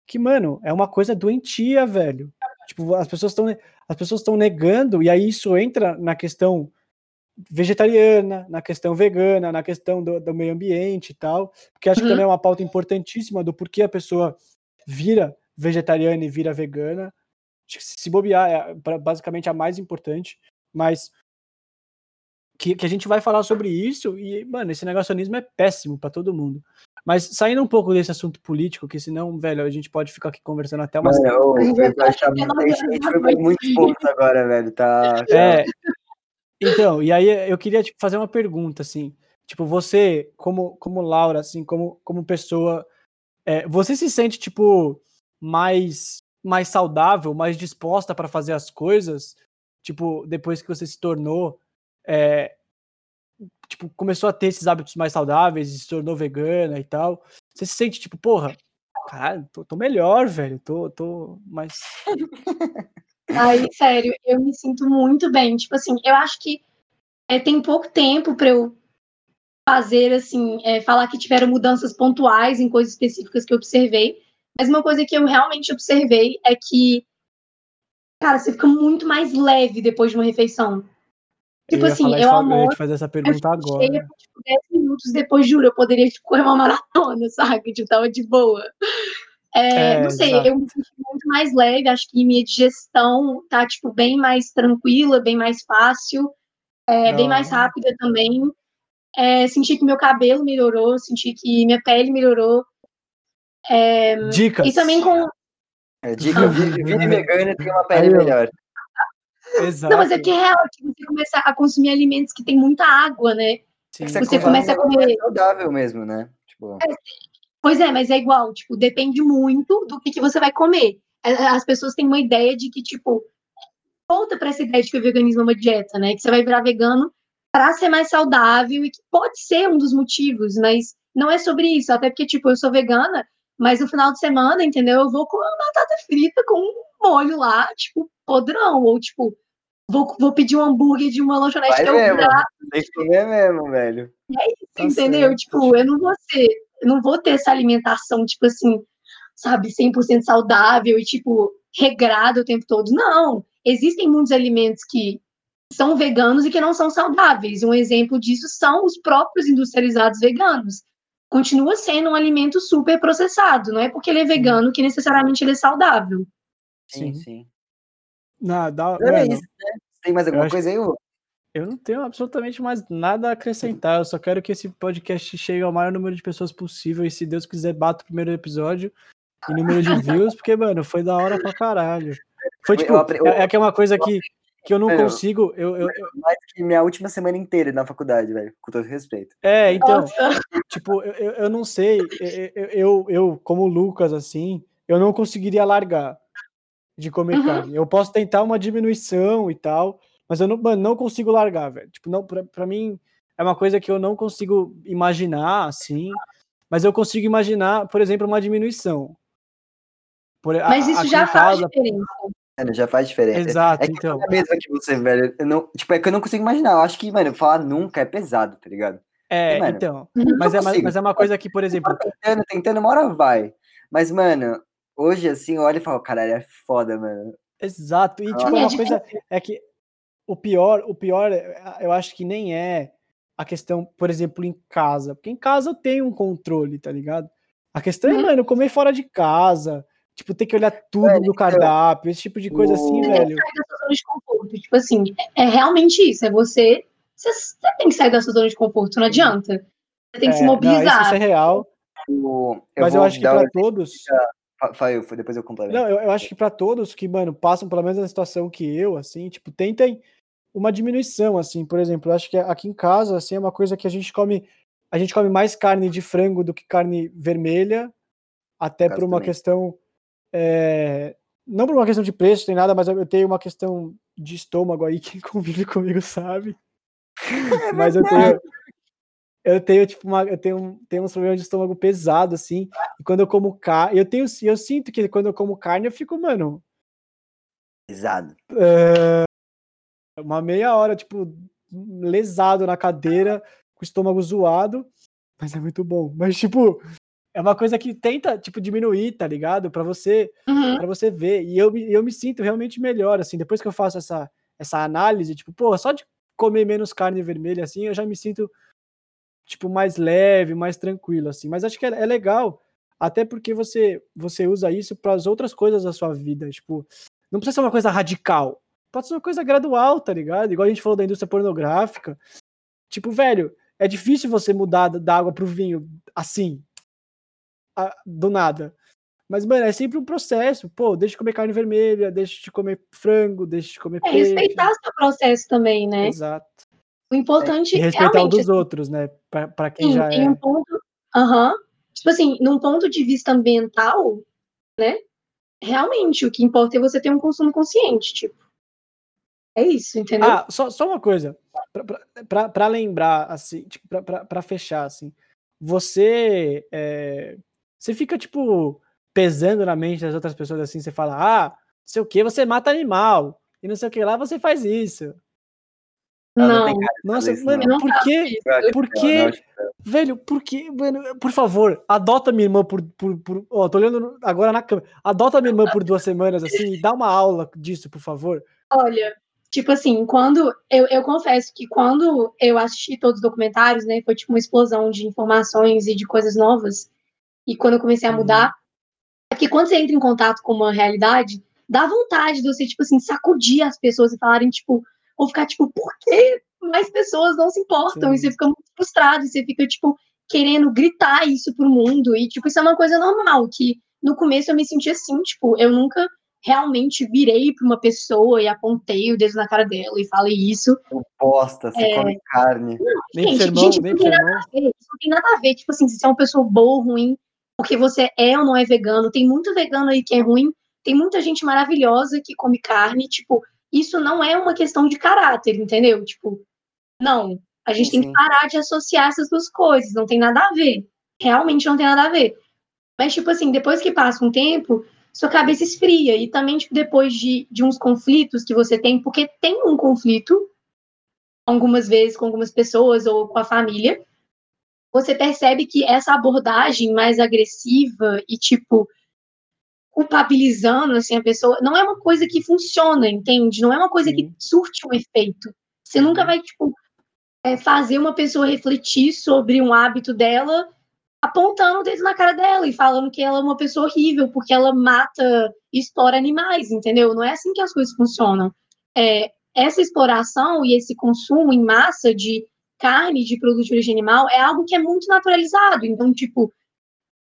Que, mano, é uma coisa doentia, velho. Tipo, as pessoas estão as pessoas estão negando, e aí isso entra na questão vegetariana, na questão vegana, na questão do, do meio ambiente e tal, porque acho que
Uhum.
também é uma pauta importantíssima do porquê a pessoa vira vegetariana e vira vegana. Acho que se bobear é basicamente a mais importante, mas que, que a gente vai falar sobre isso e, mano, esse negacionismo é péssimo pra todo mundo. Mas saindo um pouco desse assunto político, que senão, velho, a gente pode ficar aqui conversando até umas
Mano, eu,
A gente vai
que a foi pra muitos pontos agora, velho. Tá.
É. Então, e aí eu queria tipo, fazer uma pergunta, assim. Tipo, você, como, como Laura, assim, como, como pessoa, é, você se sente, tipo, mais, mais saudável, mais disposta para fazer as coisas? Tipo, depois que você se tornou, é, tipo, começou a ter esses hábitos mais saudáveis, se tornou vegana e tal. Você se sente, tipo, porra, caralho, tô, tô melhor, velho, tô, tô mais...
Ai, sério, eu me sinto muito bem. Tipo assim, eu acho que é, tem pouco tempo para eu fazer, assim, é, falar que tiveram mudanças pontuais em coisas específicas que eu observei. Mas uma coisa que eu realmente observei é que, cara, você fica muito mais leve depois de uma refeição. Tipo
eu ia
assim, eu
isso, eu ia fazer essa
eu
pergunta
fico
agora.
cheia tipo, 10 minutos depois, juro, eu poderia tipo, correr uma maratona, sabe? Tipo, tava de boa. É,
É,
não sei,
exato.
eu me senti muito mais leve, acho que minha digestão tá, tipo, bem mais tranquila, bem mais fácil, é, bem mais rápida também. É, senti que meu cabelo melhorou, senti que minha pele melhorou.
Dicas.
E também com.
É, dica, vi- vire vegano e tenha uma pele melhor.
Exato.
Não, mas é que é real, tipo, você começar a consumir alimentos que tem muita água, né?
Sim.
É que
Você
come
começa a comer-
saudável mesmo, né? Tipo,
Pois é, mas é igual, tipo, depende muito do que, que você vai comer. As pessoas têm uma ideia de que, tipo, volta para essa ideia de que o veganismo é uma dieta, né? Que você vai virar vegano para ser mais saudável e que pode ser um dos motivos, mas não é sobre isso. Até porque, tipo, eu sou vegana, mas no final de semana, entendeu? Eu vou comer uma batata frita com um molho lá, tipo, podrão. Ou, tipo, vou, vou pedir um hambúrguer de uma lanchonete
Vai
que o
mesmo. Tem que comer mesmo, velho.
É isso,
Tá
entendeu?
certo,
tipo, eu não vou ser, eu não vou ter essa alimentação, tipo assim, sabe, 100% saudável e, tipo, regrada o tempo todo. Não. Existem muitos alimentos que são veganos e que não são saudáveis. Um exemplo disso são os próprios industrializados veganos. Continua sendo um alimento super processado. Não é porque ele é vegano que necessariamente ele é saudável.
Sim,
Sim.
sim.
Não, dá,
Então é
mano,
isso, né? Tem mais alguma
acho-
coisa aí, Hugo?
Eu não tenho absolutamente mais nada a acrescentar. Eu só quero que esse podcast chegue ao maior número de pessoas possível. E se Deus quiser, bata o primeiro episódio em número de views, porque, mano, foi da hora pra caralho. Foi tipo,
eu-
é, é que é uma coisa que, que eu não
Mano,
consigo. Eu, eu- eu-
Mais que minha última semana inteira na faculdade, velho. Com todo respeito.
é, então,
Nossa.
tipo, eu, eu, não sei. Eu, eu, eu, eu, como Lucas, assim, eu não conseguiria largar de comer
Uhum.
carne. Eu posso tentar uma diminuição e tal, mas eu não, mano, não consigo largar, velho. Tipo, não, pra, pra mim é uma coisa que eu não consigo imaginar, assim, mas eu consigo imaginar, por exemplo, uma diminuição. Por, a-
Mas isso
aqui
já faz
casa,
diferença.
Mano, já faz diferença.
Exato,
É que
então.
é a mesma que você, velho. Eu não, tipo, é que eu não consigo imaginar. Eu acho que, mano, falar nunca é pesado, tá ligado?
É,
mano,
então. Mas é, mas é uma coisa que, por exemplo,
Tentando, tentando, uma hora vai. Mas, mano, hoje, assim, eu olho e falo, caralho, é foda, mano.
Exato. E tipo,
É
uma
difícil.
coisa é que o pior, o pior, é- eu acho que nem é a questão, por exemplo, em casa. Porque em casa eu tenho um controle, tá ligado? A questão é,
Uhum.
mano, comer fora de casa. Tipo, ter que olhar tudo
Velho,
no cardápio, esse tipo de coisa assim,
o-
Você tem
velho.
que sair da sua zona de conforto. Tipo assim, é, é realmente isso. É você. Você você tem que sair da sua zona de conforto, não adianta. Você tem que se
É, não, isso,
mobilizar.
isso é real.
O-
mas eu acho que
um-
todos.
Fa- Fala, foi depois eu complemento.
Não, eu, eu acho que pra todos que, mano, passam pelo menos a situação que eu, assim, tipo, tentem uma diminuição, assim, por exemplo, eu acho que aqui em casa, assim, é uma coisa que a gente come, a gente come mais carne de frango do que carne vermelha, até por uma
também.
questão, é, não por uma questão de preço nem nada, mas eu tenho uma questão de estômago aí, quem convive comigo sabe, mas eu tenho, eu tenho, tipo, uma, eu tenho, tenho uns problemas de estômago pesado, assim, e quando eu como carne, eu tenho, eu sinto que quando eu como carne, eu fico, mano,
Pesado.
Uma meia hora, tipo, lesado na cadeira, com o estômago zoado, mas é muito bom. Mas, tipo, é uma coisa que tenta, tipo, diminuir, tá ligado? Pra você,
Uhum.
para você ver. E eu, me- eu me sinto realmente melhor, assim, depois que eu faço essa, essa análise, tipo, pô, só de comer menos carne vermelha, assim, eu já me sinto, tipo, mais leve, mais tranquilo, assim. Mas acho que é, é legal, até porque você, você usa isso para as outras coisas da sua vida, tipo, não precisa ser uma coisa radical. Pode ser uma coisa gradual, tá ligado? Igual a gente falou da indústria pornográfica. Tipo, velho, é difícil você mudar da água pro vinho assim, a- do nada. Mas, mano, é sempre um processo. Pô, deixa de comer carne vermelha, deixa de comer frango, deixa de comer
É
peixe.
respeitar seu processo também, né?
Exato.
O importante
E respeitar o dos outros, né? Pra, pra quem
Sim,
já
em
é.
um ponto. Aham. Tipo assim, num ponto de vista ambiental, né? Realmente, o que importa é você ter um consumo consciente, tipo. É isso, entendeu?
Ah, só, só uma coisa. Pra lembrar, assim, tipo, pra, pra, pra fechar, assim. Você. é, você fica, tipo, pesando na mente das outras pessoas assim, você fala, ah, não sei o que, você mata animal. E não sei o que lá, você faz isso.
Não
não,
Nossa,
isso,
mano,
não
por
que
Por
acho que.
Velho, por que, mano, por favor, adota minha irmã por. por, por ó, tô olhando agora na câmera. Adota minha irmã por duas semanas, assim, e dá uma aula disso, por favor.
Olha, tipo assim, quando. Eu, eu confesso que quando eu assisti todos os documentários, né? Foi tipo uma explosão de informações e de coisas novas. E quando eu comecei a
Uhum.
mudar. É que quando você entra em contato com uma realidade, dá vontade de você, tipo assim, sacudir as pessoas e falarem, tipo, ou ficar, tipo, por que mais pessoas não se importam? E
Sim.
você fica muito frustrado, e você fica, tipo, querendo gritar isso pro mundo. E, tipo, isso é uma coisa normal, que no começo eu me senti assim, tipo, eu nunca realmente virei pra uma pessoa e apontei o dedo na cara dela e falei isso.
Bosta, você
É.
come carne.
Nem pro
Gente,
sermão,
gente,
nem
não
pro
tem
sermão.
Isso não tem nada a ver, tipo assim, se você é uma pessoa boa ou ruim, porque você é ou não é vegano. Tem muito vegano aí que é ruim, tem muita gente maravilhosa que come carne, tipo, isso não é uma questão de caráter, entendeu? Tipo, não. A gente
Sim,
tem que parar de associar essas duas coisas, não tem nada a ver. Realmente não tem nada a ver. Mas, tipo assim, depois que passa um tempo, sua cabeça esfria. E também, tipo, depois de, de uns conflitos que você tem, porque tem um conflito, algumas vezes com algumas pessoas ou com a família, você percebe que essa abordagem mais agressiva e, tipo, culpabilizando assim, a pessoa, não é uma coisa que funciona, entende? Não é uma coisa Sim. que surte um efeito. Você nunca vai, tipo, é, fazer uma pessoa refletir sobre um hábito dela apontando o dedo na cara dela e falando que ela é uma pessoa horrível porque ela mata e explora animais, entendeu? Não é assim que as coisas funcionam. É, essa exploração e esse consumo em massa de carne, de produto de origem animal, é algo que é muito naturalizado. Então, tipo,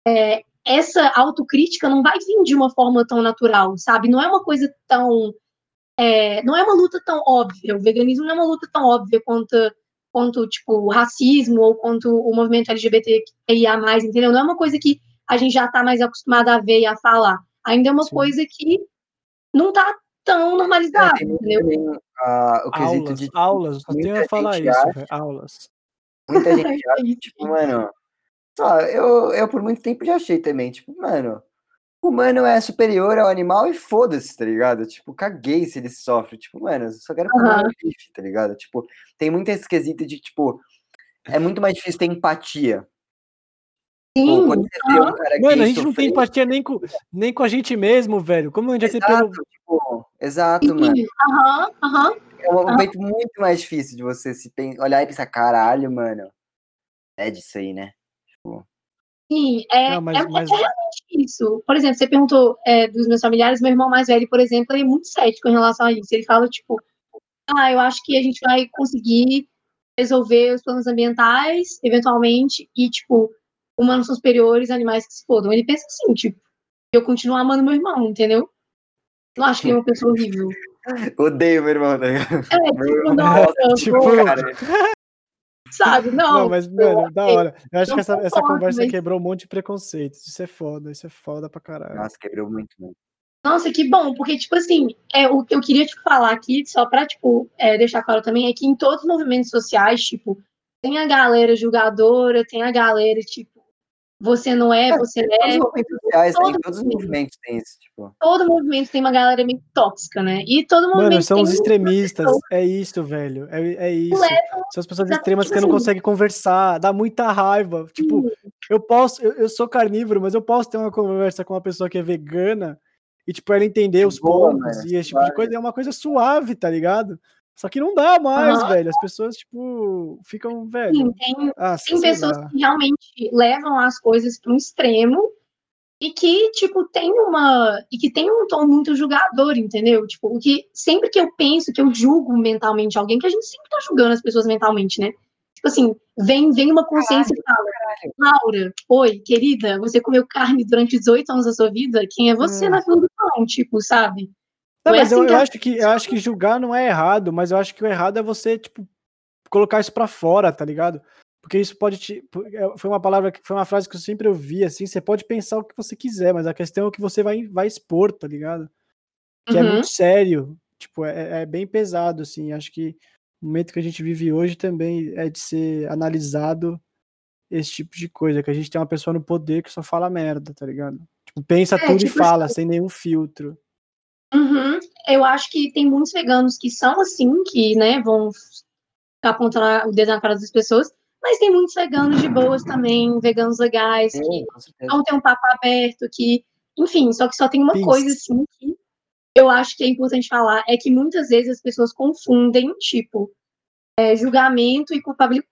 é, essa autocrítica não vai vir de uma forma tão natural, sabe? Não é uma coisa tão. É, não é uma luta tão óbvia. O veganismo não é uma luta tão óbvia quanto, quanto tipo, o racismo ou quanto o movimento LGBTQIA, entendeu? Não é uma coisa que a gente já está mais acostumado a ver e a falar. Ainda é uma Sim. coisa que não está tão normalizada, é, entendeu? Também,
uh, o aulas, de, aulas, só tenho a falar isso, acha, aulas.
Muita gente acha, tipo, mano, só, eu, eu por muito tempo já achei também, tipo, mano, o humano é superior ao animal e foda-se, tá ligado? Tipo, caguei se ele sofre. Tipo, mano, eu só quero comer uhum. um bife, tá ligado? Tipo, tem muito esse quesito de, tipo, é muito mais difícil ter empatia.
Sim. Pô, quando
você vê um cara Mano, a gente não tem empatia nem com, nem com a gente mesmo, velho. Como a gente
exato,
vai ser
pelo. Tipo, exato, mano.
Aham, aham.
É um momento muito mais difícil de você se olhar e pensar, caralho, mano. É disso aí, né? Tipo...
Sim, é, Não, mas, é, mas... é, realmente isso. Por exemplo, você perguntou é, dos meus familiares, meu irmão mais velho, por exemplo, ele é muito cético em relação a isso. Ele fala, tipo, ah, eu acho que a gente vai conseguir resolver os planos ambientais, eventualmente, e, tipo, humanos são superiores, animais que se fodam. Ele pensa assim, tipo, eu continuo amando meu irmão, entendeu? Não acho que ele é uma pessoa horrível.
Odeio meu irmão, ligado?
É, tipo, nossa, tipo, cara, sabe? Não.
Não, mas, mano, da hora. Eu acho que essa, essa conversa mas... quebrou um monte de preconceitos. Isso é foda, isso é foda pra caralho.
Nossa, quebrou muito, mano.
Nossa, que bom, porque, tipo assim, é, o que eu queria te tipo, falar aqui, só pra, tipo, é, deixar claro também, é que em todos os movimentos sociais, tipo, tem a galera julgadora, tem a galera, tipo, você não é, é você é. Todos os
movimentos sociais, todo, todos os movimentos têm isso, tipo.
Todo movimento tem uma galera meio tóxica, né? E todo movimento.
Mano, são os extremistas. É isso, velho. É, é isso. São as pessoas extremas que não conseguem conversar. Dá muita raiva. Tipo, eu posso. Eu, eu, sou carnívoro, mas eu posso ter uma conversa com uma pessoa que é vegana e, tipo, ela entender os Boa, pontos e esse tipo de coisa. É uma coisa suave, tá ligado? Só que não dá mais, uhum. velho. As pessoas, tipo, ficam, velho.
Sim, tem, ah, tem pessoas que realmente levam as coisas para um extremo e que, tipo, tem uma. E que tem um tom muito julgador, entendeu? Tipo, o que sempre que eu penso que eu julgo mentalmente alguém, que a gente sempre tá julgando as pessoas mentalmente, né? Tipo assim, vem, vem uma consciência e fala, Laura, oi, querida, você comeu carne durante 18 anos da sua vida? Quem é você hum. na fila do pão, tipo, sabe?
Não, mas assim eu, eu acho que eu acho que julgar não é errado, mas eu acho que o errado é você, tipo, colocar isso para fora, tá ligado? Porque isso pode te. É, foi uma palavra, foi uma frase que eu sempre ouvi, assim, você pode pensar o que você quiser, mas a questão é o que você vai, vai expor, tá ligado? Que uhum. é muito sério. Tipo, é, é bem pesado, assim. Acho que o momento que a gente vive hoje também é de ser analisado esse tipo de coisa, que a gente tem uma pessoa no poder que só fala merda, tá ligado? Tipo, pensa é, tudo tipo, e fala, sem nenhum filtro.
Uhum. Eu acho que tem muitos veganos que são assim, que, né, vão apontar o dedo na cara das pessoas, mas tem muitos veganos de boas também, veganos legais, que não tem um papo aberto, que, enfim, só que só tem uma coisa assim que eu acho que é importante falar, é que muitas vezes as pessoas confundem, tipo, é, julgamento e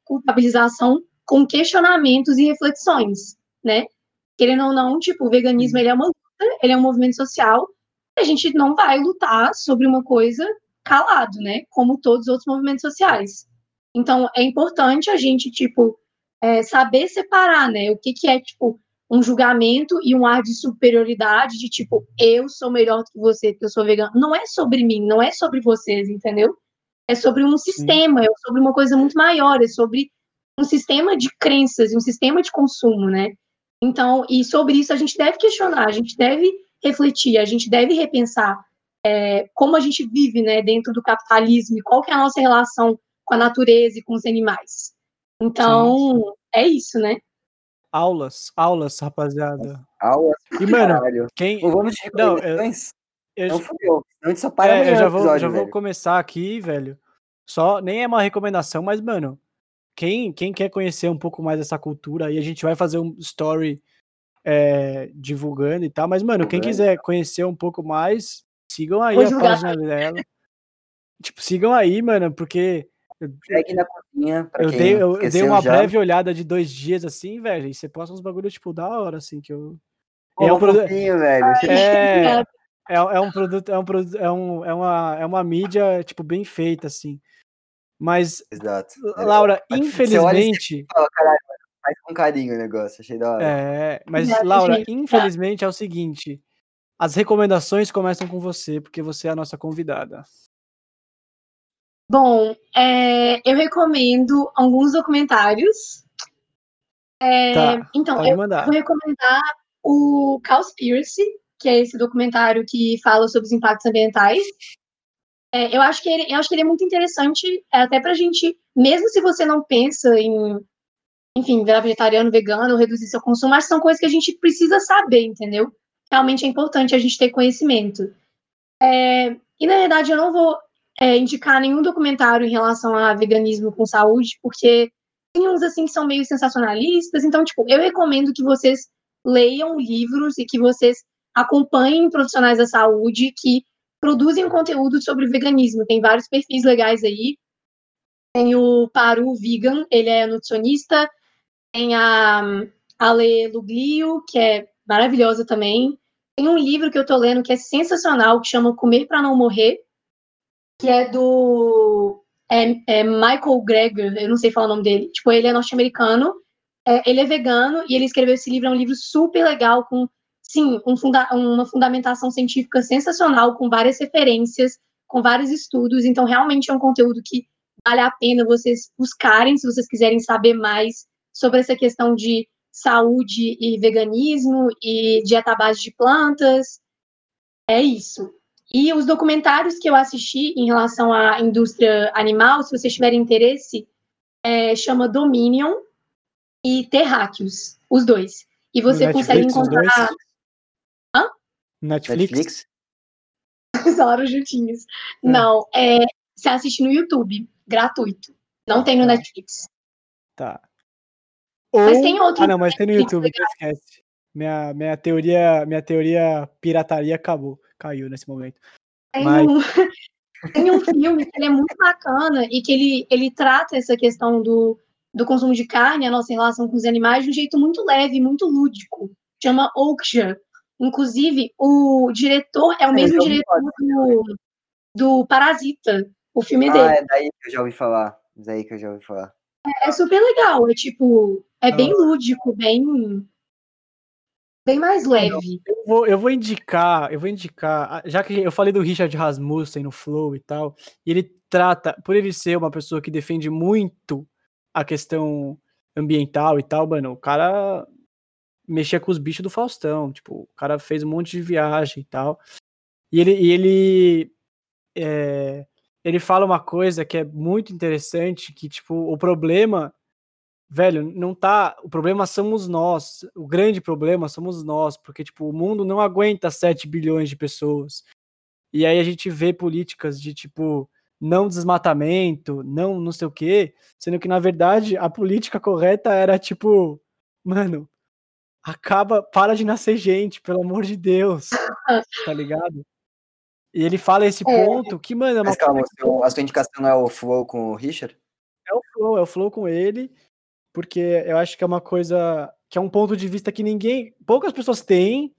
culpabilização com questionamentos e reflexões, né? Querendo ou não, tipo, o veganismo ele é uma luta, ele é um movimento social, a gente não vai lutar sobre uma coisa calado, né? Como todos os outros movimentos sociais. Então, é importante a gente, tipo, é, saber separar, né? O que, que é, tipo, um julgamento e um ar de superioridade, de tipo, eu sou melhor do que você, porque eu sou vegano. Não é sobre mim, não é sobre vocês, entendeu? É sobre um sistema, Sim. é sobre uma coisa muito maior, é sobre um sistema de crenças e um sistema de consumo, né? Então, e sobre isso a gente deve questionar, a gente deve refletir, a gente deve repensar é, como a gente vive né, dentro do capitalismo e qual que é a nossa relação com a natureza e com os animais. Então, Sim. é isso, né?
Aulas, aulas, rapaziada.
Aulas.
E, mano,
Caralho.
quem.
Não vamos de
Não, eu- eu-
Não fudeu. Senão a gente só para
É, eu já vou,
episódio,
já vou começar aqui, velho. Só, nem é uma recomendação, mas, mano, quem, quem quer conhecer um pouco mais dessa cultura aí, a gente vai fazer um story é, divulgando e tal. Mas, mano, quem quiser conhecer um pouco mais, sigam aí
Vou
a página dela. Tipo, sigam aí, mano, porque
Segue na cozinha, pra
eu
quem
dei, eu, eu dei uma
já.
breve olhada de dois dias assim, velho, e você posta uns bagulho, tipo, da hora, assim, que eu.
Pô,
é um produ-
fofinho, velho.
É, é, é um produto, é um produto, é, um, é, uma, é uma mídia, tipo, bem feita, assim. Mas,
Exato.
Laura,
Você olha e
infelizmente.
Fala, caralho, mano, faz com carinho o negócio, achei da hora.
É, mas, Laura,
gente.
infelizmente é o seguinte: as recomendações começam com você, porque você é a nossa convidada.
Bom, é, eu recomendo alguns documentários. É,
Tá,
então, eu
mandar.
vou recomendar o Cowspiracy, que é esse documentário que fala sobre os impactos ambientais. É, eu, acho que ele, eu acho que ele é muito interessante, é, até pra gente, mesmo se você não pensa em, enfim, virar vegetariano, vegano, reduzir seu consumo, mas são coisas que a gente precisa saber, entendeu? Realmente é importante a gente ter conhecimento. É, e, na verdade, eu não vou é, indicar nenhum documentário em relação a veganismo com saúde, porque tem uns assim que são meio sensacionalistas. Então, tipo, eu recomendo que vocês leiam livros e que vocês acompanhem profissionais da saúde que produzem conteúdo sobre veganismo. Tem vários perfis legais aí. Tem o Paru Vegan, ele é nutricionista. Tem a Ale Luglio, que é maravilhosa também. Tem um livro que eu tô lendo que é sensacional, que chama Comer para Não Morrer, que é do é, é Michael Greger, eu não sei falar o nome dele. Tipo, ele é norte-americano, é, ele é vegano e ele escreveu esse livro, é um livro super legal, com, sim, um funda uma fundamentação científica sensacional, com várias referências, com vários estudos. Então, realmente é um conteúdo que vale a pena vocês buscarem, se vocês quiserem saber mais sobre essa questão de saúde e veganismo e dieta à base de plantas. É isso. E os documentários que eu assisti em relação à indústria animal, se vocês tiverem interesse, é, chama Dominion e Terráqueos, os dois. E você consegue
Netflix, dois?
encontrar
Hã? Netflix?
Horas juntinhos. Não, é, você assiste no YouTube, gratuito. Não tem no
Tá.
Netflix.
Tá.
Mas
Ou-
tem outros
Ah, não, mas tem no YouTube, então esquece. Minha, minha teoria, minha teoria pirataria acabou, caiu nesse momento.
Tem,
Mas-
um, tem um filme que ele é muito bacana e que ele, ele trata essa questão do, do consumo de carne, a nossa relação com os animais, de um jeito muito leve, muito lúdico. Chama Okja. Inclusive, o diretor é o
eu
mesmo
ouvi
diretor do, do Parasita. O filme é
Ah,
dele.
é daí que eu já ouvi falar. É daí que eu já ouvi falar.
É super legal. É tipo, é bem lúdico, bem. Bem mais leve.
Eu vou, eu vou indicar, eu vou indicar, ah, já que eu falei do Richard Rasmussen no Flow e tal, e ele trata, por ele ser uma pessoa que defende muito a questão ambiental e tal, mano, o cara mexia com os bichos do Faustão, tipo, o cara fez um monte de viagem e tal. E ele, e ele, é, ele fala uma coisa que é muito interessante, que, tipo, o problema velho, não tá. O problema somos nós. O grande problema somos nós, porque, tipo, o mundo não aguenta 7 bilhões de pessoas. E aí a gente vê políticas de, tipo, não desmatamento, não não sei o quê, sendo que, na verdade, a política correta era, tipo, mano, acaba, para de nascer gente, pelo amor de Deus, tá ligado? E ele fala esse
É.
ponto que, mano, é uma
Mas calma, a sua indicação não é o Flow com o Richard?
é o flow, é o flow com ele, porque eu acho que é uma coisa que é um ponto de vista que ninguém, poucas pessoas têm,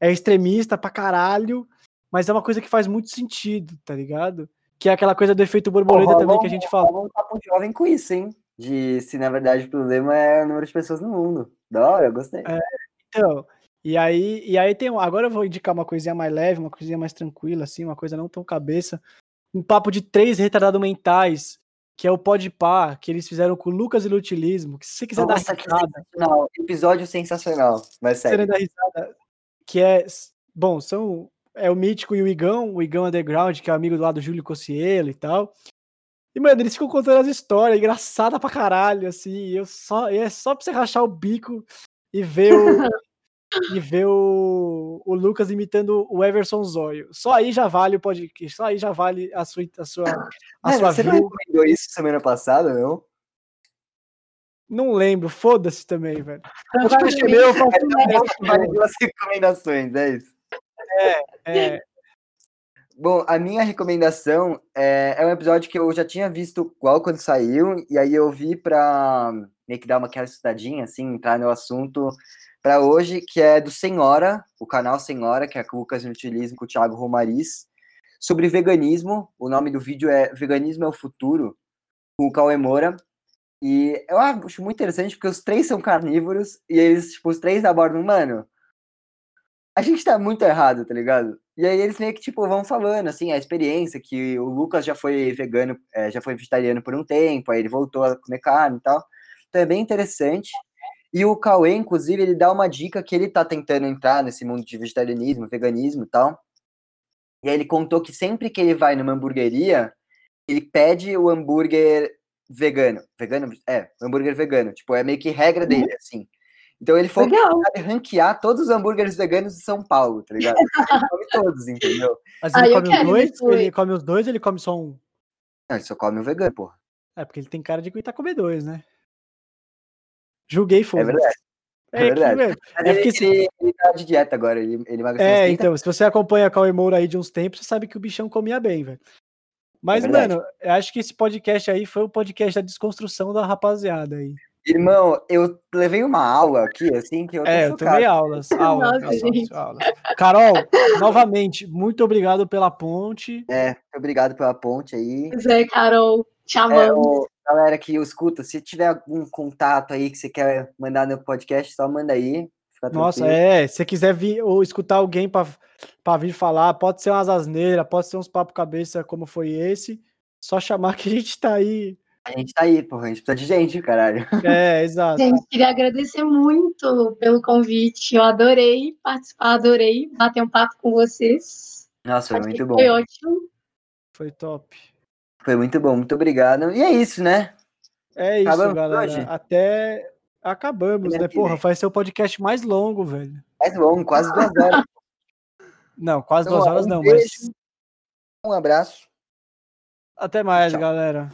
é extremista pra caralho, mas é uma coisa que faz muito sentido, tá ligado? Que é aquela coisa do efeito borboleta
Pô,
também que a gente fala.
rola um papo jovem com isso, hein? De se na verdade o problema é o número de pessoas no mundo. Da hora, eu gostei.
É. Então, e aí, e aí tem, agora eu vou indicar uma coisinha mais leve, uma coisinha mais tranquila assim, uma coisa não tão cabeça, um papo de três retardados mentais, que é o Podpah, que eles fizeram com o Lucas e Lutilismo, que se você quiser
Nossa,
dar risada,
sensacional. Episódio sensacional. Mas sério.
da risada, que é. Bom, são. É o Mítico e o Igão, o Igão Underground, que é amigo do lado do Júlio Cossielo e tal. E, mano, eles ficam contando as histórias, engraçada pra caralho, assim. Eu só, é só pra você rachar o bico. e ver o, e ver o, o Lucas imitando o Everson Zóio. Só aí já vale o podcast, só aí já vale a sua, a sua, a
Mano,
sua
você não
view.
recomendou isso semana passada, não?
Não lembro, foda-se também, velho. O
Provavelmente.
podcast é meu, eu
Então, vale duas recomendações, é isso.
é,
Bom, a minha recomendação é, é um episódio que eu já tinha visto igual quando saiu, e aí eu vi pra meio que dar uma aquela estudadinha, assim, entrar no assunto pra hoje, que é do Senhora, o canal Senhora, que é com o Lucas Inutilismo com o Thiago Romariz, sobre veganismo. O nome do vídeo é Veganismo é o Futuro, com o Cauê Moura. E eu acho muito interessante porque os três são carnívoros e eles, tipo, os três abordam, mano, a gente tá muito errado, tá ligado? E aí eles meio que, tipo, vão falando, assim, a experiência, que o Lucas já foi vegano, é, já foi vegetariano por um tempo, aí ele voltou a comer carne e tal. Então é bem interessante. E o Cauê, inclusive, ele dá uma dica que ele tá tentando entrar nesse mundo de vegetarianismo, veganismo e tal. E aí ele contou que sempre que ele vai numa hamburgueria, ele pede o hambúrguer vegano. Vegano? É, hambúrguer vegano. Tipo, é meio que regra dele, assim. Então ele que sabe ranquear todos os hambúrgueres veganos de São Paulo, tá ligado? Ele come todos, entendeu?
mas
Ah,
ele
eu
come os dois?
depois.
Ele come os dois ou ele come só um?
Não, ele só come o vegano, porra.
É, porque ele tem cara de coitar comer dois, né? Julguei,
É
foda
verdade. é
É,
verdade.
É
ele,
porque se-
ele, ele tá de dieta agora, ele, ele emagreceu
É,
30
então, se você acompanha a Cauê Moura aí de uns tempos, você sabe que o bichão comia bem, velho. Mas,
É
mano, eu acho que esse podcast aí foi o podcast da desconstrução da rapaziada aí.
Irmão, eu levei uma aula aqui, assim, que eu tô
É, eu tomei aulas, aulas,
Nossa,
aulas. Carol, novamente, muito obrigado pela ponte.
É, obrigado pela ponte aí.
Pois é, Carol, te
É,
amamos.
Galera que escuta, se tiver algum contato aí que você quer mandar no podcast, só manda aí. Fica
Nossa, é, se você quiser vir ou escutar alguém pra pra vir falar, pode ser umas asneiras, pode ser uns papo cabeça como foi esse, só chamar que a gente tá aí.
A gente tá aí, porra, a gente precisa de gente, caralho.
É, exato.
Gente, queria agradecer muito pelo convite. Eu adorei participar, adorei bater um papo com vocês.
Nossa, foi
Achei
muito bom.
Foi ótimo.
Foi top.
Foi muito bom, muito obrigado. E é isso, né?
É isso,
Acabamos
galera.
hoje?
Até acabamos, né? Porra, vai ser o podcast mais longo, velho.
Mais longo, quase duas horas.
Não, quase
Então,
duas horas
um
não,
beijo.
mas
Um abraço.
até mais,
Tchau.
galera.